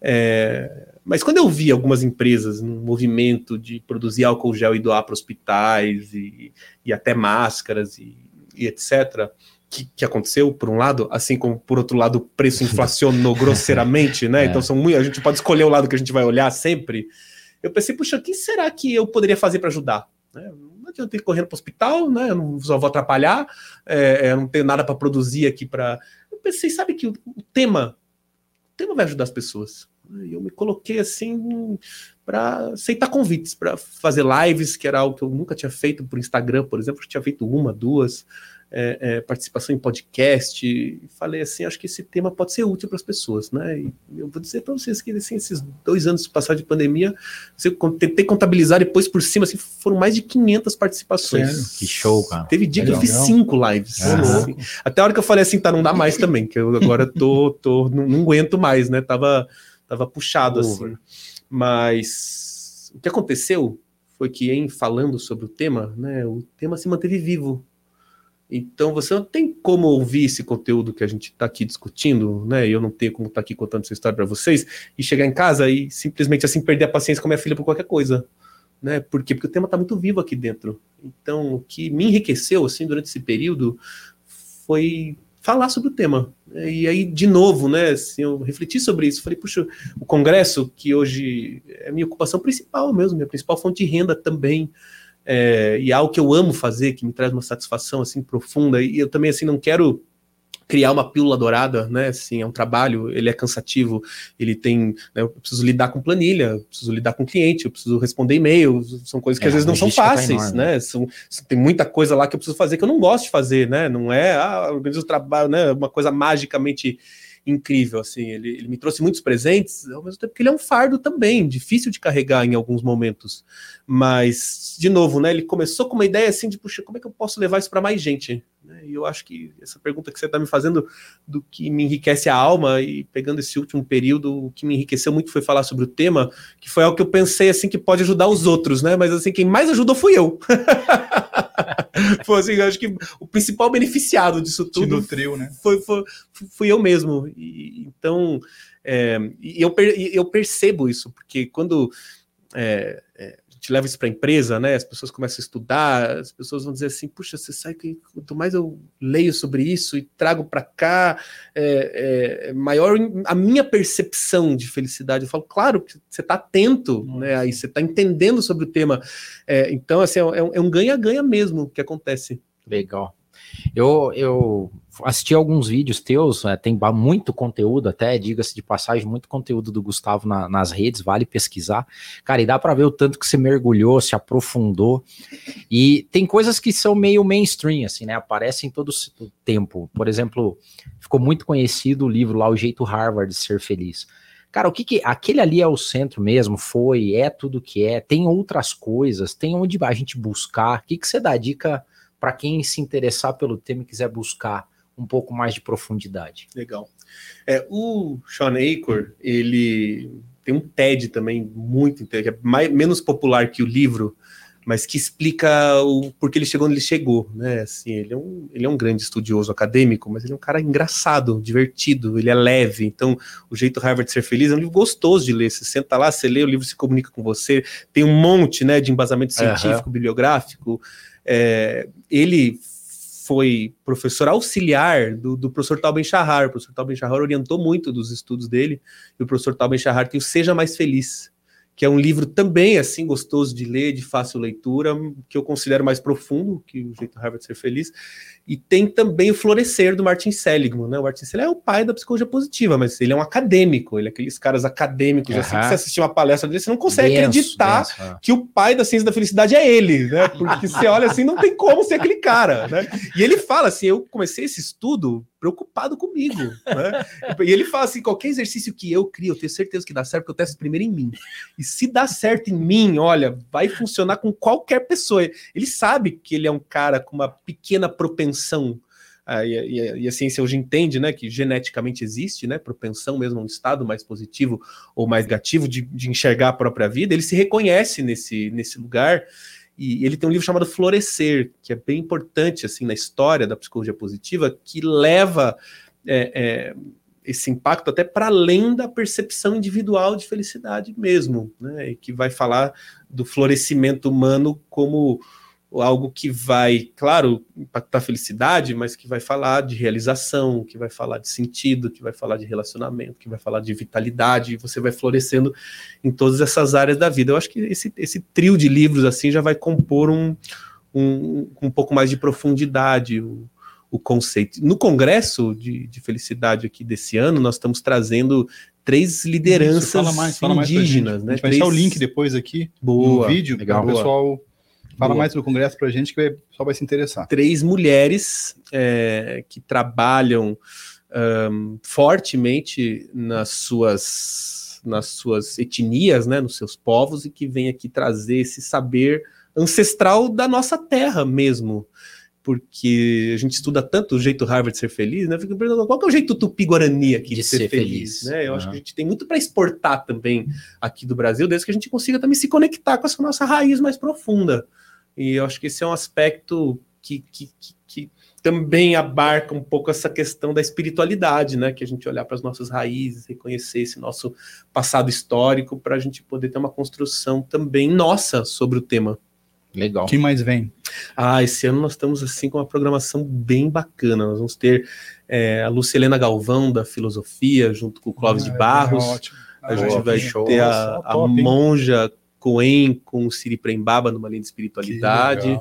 É, mas quando eu vi algumas empresas no movimento de produzir álcool gel e doar para hospitais e, e até máscaras e, e etc., que, que aconteceu, por um lado, assim como por outro lado o preço *laughs* inflacionou grosseiramente, né? *laughs* É. Então são muito, a gente pode escolher o lado que a gente vai olhar sempre. Eu pensei, puxa, o que será que eu poderia fazer para ajudar? Né? não adianta ir correndo para o hospital, né? Eu não só vou atrapalhar, é, não tenho nada para produzir aqui para. Eu pensei, sabe que o, o tema, o tema vai ajudar as pessoas. E eu me coloquei assim para aceitar convites, para fazer lives, que era algo que eu nunca tinha feito por Instagram, por exemplo, eu tinha feito uma, duas, é, é, participação em podcast. E falei assim, acho que esse tema pode ser útil para as pessoas, né? E eu vou dizer para vocês que assim, esses dois anos passados de pandemia, eu tentei contabilizar depois por cima, assim, foram mais de 500 participações. Sério? Que show, cara. Teve dia Legal. que eu fiz cinco lives. Assim. Até a hora que eu falei assim, tá, não dá mais também, que eu agora tô, tô não, não aguento mais, né? Tava, tava puxado assim. Mas o que aconteceu foi que em falando sobre o tema, né, o tema se manteve vivo então você não tem como ouvir esse conteúdo que a gente está aqui discutindo, né? Eu não tenho como estar tá aqui contando essa história para vocês e chegar em casa e simplesmente assim perder a paciência com a minha filha por qualquer coisa, né? Por quê? Porque o tema está muito vivo aqui dentro. Então o que me enriqueceu assim durante esse período foi falar sobre o tema. E aí de novo, né? Assim, eu refleti sobre isso. Falei, puxa, o congresso que hoje é minha ocupação principal mesmo, minha principal fonte de renda também é, e é algo que eu amo fazer, que me traz uma satisfação assim profunda. E eu também assim não quero criar uma pílula dourada, né? Assim, é um trabalho, ele é cansativo, ele tem, né, eu preciso lidar com planilha, eu preciso lidar com cliente, eu preciso responder e-mail, são coisas que é, às vezes não são tá fáceis, tá né? São, tem muita coisa lá que eu preciso fazer que eu não gosto de fazer, né? Não é, ah, organizo o trabalho, né? Uma coisa magicamente incrível, assim, ele, ele, me trouxe muitos presentes, ao mesmo tempo que ele é um fardo também, difícil de carregar em alguns momentos, mas, de novo, né, ele começou com uma ideia assim de, puxa, como é que eu posso levar isso para mais gente? Né, e eu acho que essa pergunta que você está me fazendo do que me enriquece a alma e pegando esse último período, o que me enriqueceu muito foi falar sobre o tema, que foi algo que eu pensei assim que pode ajudar os outros, né, mas assim, quem mais ajudou fui eu. *laughs* *laughs* foi assim, eu acho que o principal beneficiado disso tudo Te nutriu, né? foi, foi, fui eu mesmo. E, então, é, e eu, eu percebo isso, porque quando é, gente leva isso para a empresa, né? As pessoas começam a estudar, as pessoas vão dizer assim: puxa, você sabe que quanto mais eu leio sobre isso e trago para cá, é, é, maior a minha percepção de felicidade. Eu falo, claro, que você está atento, né? Aí você está entendendo sobre o tema. É, então, assim, é, é um ganha-ganha mesmo que acontece. Legal. Eu, eu assisti alguns vídeos teus, é, tem muito conteúdo até, diga-se de passagem, muito conteúdo do Gustavo na, nas redes, vale pesquisar. Cara, e dá para ver o tanto que você mergulhou, se aprofundou. E tem coisas que são meio mainstream, assim, né? Aparecem todo o tempo. Por exemplo, ficou muito conhecido o livro lá, O Jeito Harvard de Ser Feliz. Cara, o que que. Aquele ali é o centro mesmo, foi, é tudo que é, tem outras coisas, tem onde a gente buscar. O que, que você dá dica para quem se interessar pelo tema e quiser buscar um pouco mais de profundidade. Legal. É, o Sean Acor, ele tem um TED também muito que é mais, menos popular que o livro, mas que explica o porquê ele chegou onde ele chegou, né? Assim, ele é um, ele é um grande estudioso acadêmico, mas ele é um cara engraçado, divertido, ele é leve. Então, o jeito Harvard de ser feliz é um livro gostoso de ler. Você senta lá, você lê, o livro se comunica com você, tem um monte, né, de embasamento científico, uhum. bibliográfico. É, ele foi professor auxiliar do, do professor Tal Ben-Shahar. O professor Tal Ben-Shahar orientou muito dos estudos dele, e o professor Tal Ben-Shahar tem o Seja Mais Feliz, que é um livro também assim gostoso de ler, de fácil leitura, que eu considero mais profundo que o jeito Harvard ser feliz. E tem também o Florescer do Martin Seligman, né? O Martin Seligman é o pai da psicologia positiva, mas ele é um acadêmico, ele é aqueles caras acadêmicos, uhum. assim, que você assistir uma palestra dele, você não consegue denso, acreditar denso, é. que o pai da ciência da felicidade é ele, né? Porque você olha assim, não tem como ser aquele cara, né? E ele fala assim, eu comecei esse estudo preocupado comigo, né? E ele fala assim, qualquer exercício que eu crio, eu tenho certeza que dá certo, porque eu testo primeiro em mim. E se dá certo em mim, olha, vai funcionar com qualquer pessoa. Ele sabe que ele é um cara com uma pequena propensão ah, e, e, e, a ciência hoje entende né, que geneticamente existe né, propensão mesmo a um estado mais positivo ou mais negativo de, de enxergar a própria vida, ele se reconhece nesse, nesse lugar e ele tem um livro chamado Florescer, que é bem importante assim na história da psicologia positiva, que leva é, é, esse impacto até para além da percepção individual de felicidade mesmo, né? E que vai falar do florescimento humano como algo que vai, claro, impactar a felicidade, mas que vai falar de realização, que vai falar de sentido, que vai falar de relacionamento, que vai falar de vitalidade, e você vai florescendo em todas essas áreas da vida. Eu acho que esse, esse trio de livros assim já vai compor um, um, um pouco mais de profundidade o, o conceito. No Congresso de, de Felicidade aqui desse ano, nós estamos trazendo três lideranças Isso, fala mais, fala indígenas. Mais né? A gente vai três... deixar o link depois aqui Boa, no vídeo para o pessoal Fala Boa. mais do Congresso para a gente que o pessoal vai se interessar. Três mulheres é, que trabalham um, fortemente nas suas, nas suas etnias, né, nos seus povos, e que vêm aqui trazer esse saber ancestral da nossa terra mesmo. Porque a gente estuda tanto o jeito Harvard de ser feliz, né? Fica perguntando qual que é o jeito tupi-guarani aqui de, de ser, ser, feliz, feliz. né? Eu uhum. acho que a gente tem muito para exportar também aqui do Brasil, desde que a gente consiga também se conectar com essa nossa raiz mais profunda. E eu acho que esse é um aspecto que, que, que, que também abarca um pouco essa questão da espiritualidade, né? Que a gente olhar para as nossas raízes, reconhecer esse nosso passado histórico, para a gente poder ter uma construção também nossa sobre o tema. Legal. Quem mais vem? Ah, esse ano nós estamos assim com uma programação bem bacana. Nós vamos ter é, a Lucilena Galvão da Filosofia, junto com o Clóvis ah, de Barros. É a gente vai show. ter a, a monja Coen com o Siri Prembaba numa linha de espiritualidade.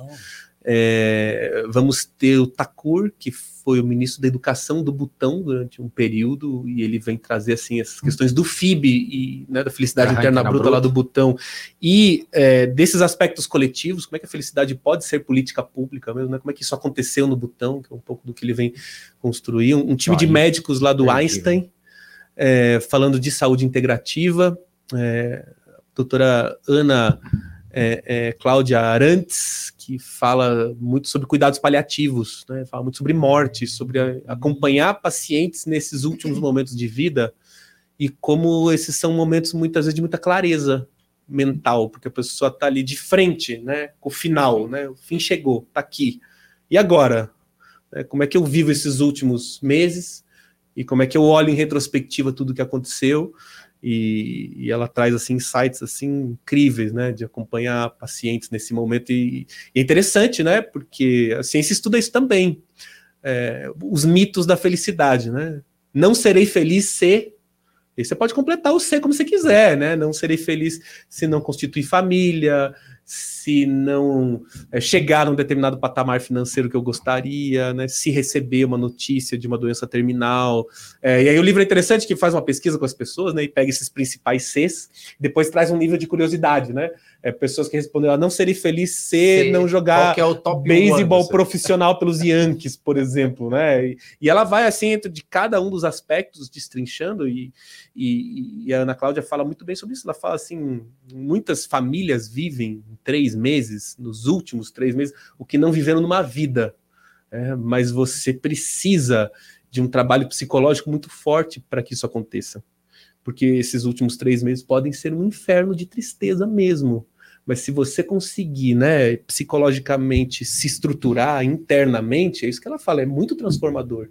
É, vamos ter o Takur, que foi o ministro da Educação do Butão durante um período, e ele vem trazer assim essas questões do FIB e né, da felicidade interna bruta, bruta lá do Butão, e é, desses aspectos coletivos, como é que a felicidade pode ser política pública mesmo, né, como é que isso aconteceu no Butão, que é um pouco do que ele vem construir. Um, um time de médicos lá do é Einstein, falando de saúde integrativa. É, doutora Ana é, é, Cláudia Arantes, que fala muito sobre cuidados paliativos, né? fala muito sobre morte, sobre a, acompanhar pacientes nesses últimos momentos de vida e como esses são momentos muitas vezes de muita clareza mental, porque a pessoa está ali de frente, né, com o final, né, o fim chegou, está aqui. E agora? É, como é que eu vivo esses últimos meses? E como é que eu olho em retrospectiva tudo que aconteceu? E, e, ela traz assim insights assim incríveis, né, de acompanhar pacientes nesse momento. E, e é interessante, né, porque a ciência estuda isso também, é, os mitos da felicidade, né, não serei feliz se e você pode completar o C como você quiser, né? Não serei feliz se não constituir família, se não é, chegar num determinado patamar financeiro que eu gostaria, né, se receber uma notícia de uma doença terminal. É, e aí o livro é interessante que faz uma pesquisa com as pessoas, né, e pega esses principais Cs, depois traz um nível de curiosidade, né? É, pessoas que responderam, ah, não seria feliz se não jogar é beisebol profissional *laughs* pelos Yankees, por exemplo, né? E, e, ela vai assim entre de cada um dos aspectos destrinchando e, e, e a Ana Cláudia fala muito bem sobre isso. Ela fala assim, muitas famílias vivem três meses, nos últimos três meses, o que não viveram numa vida. É, mas você precisa de um trabalho psicológico muito forte para que isso aconteça. Porque esses últimos três meses podem ser um inferno de tristeza mesmo. Mas se você conseguir, né, psicologicamente se estruturar internamente, é isso que ela fala, é muito transformador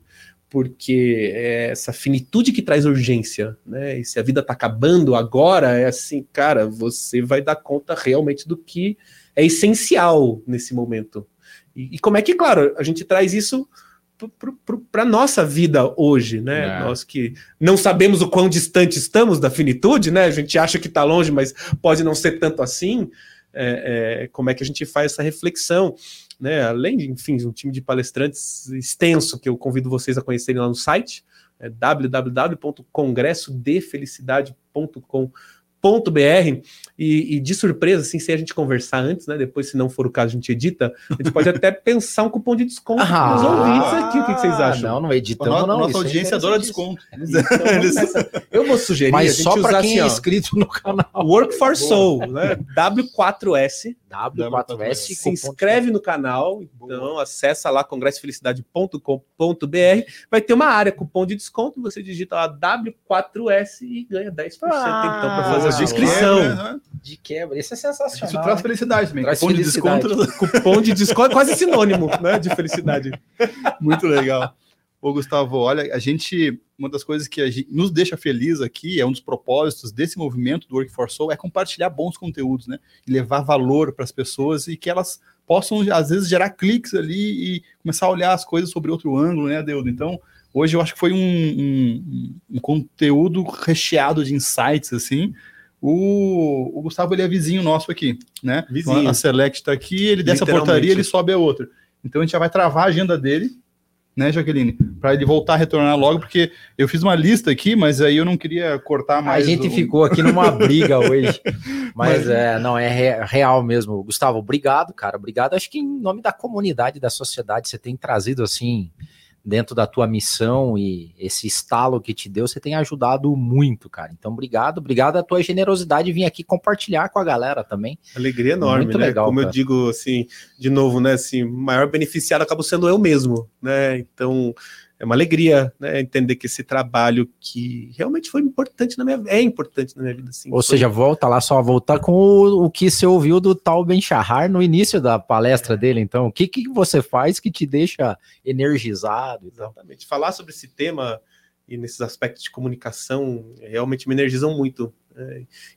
porque é essa finitude que traz urgência, né? E se a vida está acabando agora, é assim, cara, você vai dar conta realmente do que é essencial nesse momento. E, e como é que, claro, a gente traz isso para a nossa vida hoje, né? É. Nós que não sabemos o quão distante estamos da finitude, né? A gente acha que está longe, mas pode não ser tanto assim. É, é, como é que a gente faz essa reflexão? Né? Além de, enfim, um time de palestrantes extenso que eu convido vocês a conhecerem lá no site, é www.congressodefelicidade.com.br br e, e, de surpresa, assim, se a gente conversar antes, né? Depois, se não for o caso, a gente edita, a gente pode até *laughs* pensar um cupom de desconto ah, nos ouvintes aqui. O que, vocês acham? Não, não editamos, não. Nossa audiência é adora desconto. Então, *laughs* eu vou sugerir Mas só para quem assim, é inscrito no canal. Work for Soul, né? W4S. W4S. Se inscreve no canal, então acessa lá congressofelicidade.com.br. Vai ter uma área cupom de desconto, você digita lá W4S e ganha 10% ah, então para fazer de inscrição. Quebra, De quebra. Isso é sensacional. Isso traz felicidade também. Traz cupom felicidade. de desconto. cupom de desconto, quase sinônimo né, de felicidade. *laughs* Muito legal. Ô, Gustavo, olha, a gente, uma das coisas que gente, nos deixa feliz aqui, é um dos propósitos desse movimento do Work for Soul, é compartilhar bons conteúdos, né? E levar valor para as pessoas e que elas possam, às vezes, gerar cliques ali e começar a olhar as coisas sobre outro ângulo, né, Deudo? Então, Hoje eu acho que foi um, um, um conteúdo recheado de insights, assim, o, o Gustavo ele é vizinho nosso aqui, né? Vizinho. Então, a Select está aqui, ele desce a Literalmente. portaria, ele sobe a outra. Então a gente já vai travar a agenda dele, né, Jaqueline? Para ele voltar a retornar logo, porque eu fiz uma lista aqui, mas aí eu não queria cortar A mais. gente o- ficou aqui numa *laughs* briga hoje. Mas é, não, é re- real mesmo. Gustavo, obrigado, cara. Obrigado. Acho que em nome da comunidade, da sociedade, você tem trazido assim, dentro da tua missão e esse estalo que te deu, você tem ajudado muito, cara. Então, obrigado, obrigado a tua generosidade de vir aqui compartilhar com a galera também. Alegria enorme, Muito né? legal, Como eu cara. digo, assim, de novo, né? Assim, o maior beneficiado acabo sendo eu mesmo, né? Então, é uma alegria, né? Entender que esse trabalho que realmente foi importante na minha é importante na minha vida, assim. Ou Foi- seja, volta lá, só voltar com o, o que você ouviu do tal Ben Shahar no início da palestra dele. Então, o que, que você faz que te deixa energizado e tal? Exatamente. Falar sobre esse tema e nesses aspectos de comunicação realmente me energizam muito.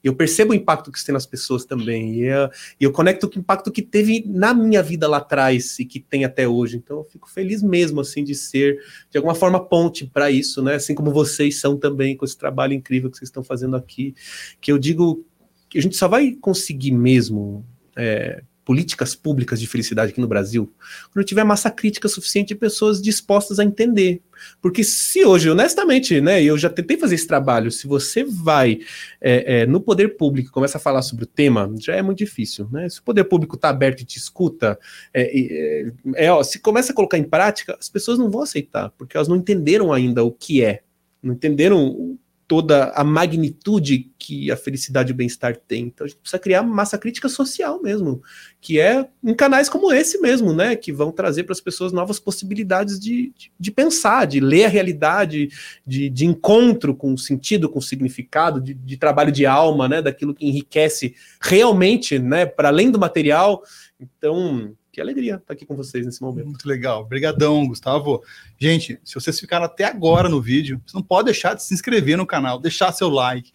E eu percebo o impacto que isso tem nas pessoas também. E, é- e eu conecto com o impacto que teve na minha vida lá atrás e que tem até hoje. Então eu fico feliz mesmo assim de ser, de alguma forma, ponte para isso, né? Assim como vocês são também com esse trabalho incrível que vocês estão fazendo aqui. Que eu digo que a gente só vai conseguir mesmo. é, políticas públicas de felicidade aqui no Brasil, quando tiver massa crítica suficiente de pessoas dispostas a entender. Porque se hoje, honestamente, né, eu já tentei fazer esse trabalho, se você vai é, é, no poder público e começa a falar sobre o tema, já é muito difícil. Né? Se o poder público está aberto e te escuta, é, é, é, ó, se começa a colocar em prática, as pessoas não vão aceitar, porque elas não entenderam ainda o que é, não entenderam toda a magnitude que a felicidade e o bem-estar tem. Então a gente precisa criar massa crítica social mesmo, que é em canais como esse mesmo, né? Que vão trazer para as pessoas novas possibilidades de, de, de pensar, de ler a realidade, de, de encontro com sentido, com significado, de, de trabalho de alma, né? Daquilo que enriquece realmente, né? Para além do material. Então, que alegria estar aqui com vocês nesse momento. Muito legal. Obrigadão, Gustavo. Gente, se vocês ficaram até agora no vídeo, você não pode deixar de se inscrever no canal, deixar seu like,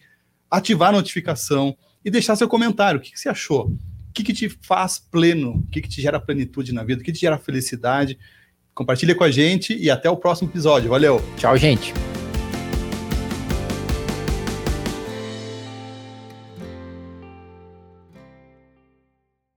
ativar a notificação e deixar seu comentário. O que, que você achou? O que, que te faz pleno? O que, que te gera plenitude na vida? O que te gera felicidade? Compartilha com a gente e até o próximo episódio. Valeu! Tchau, gente.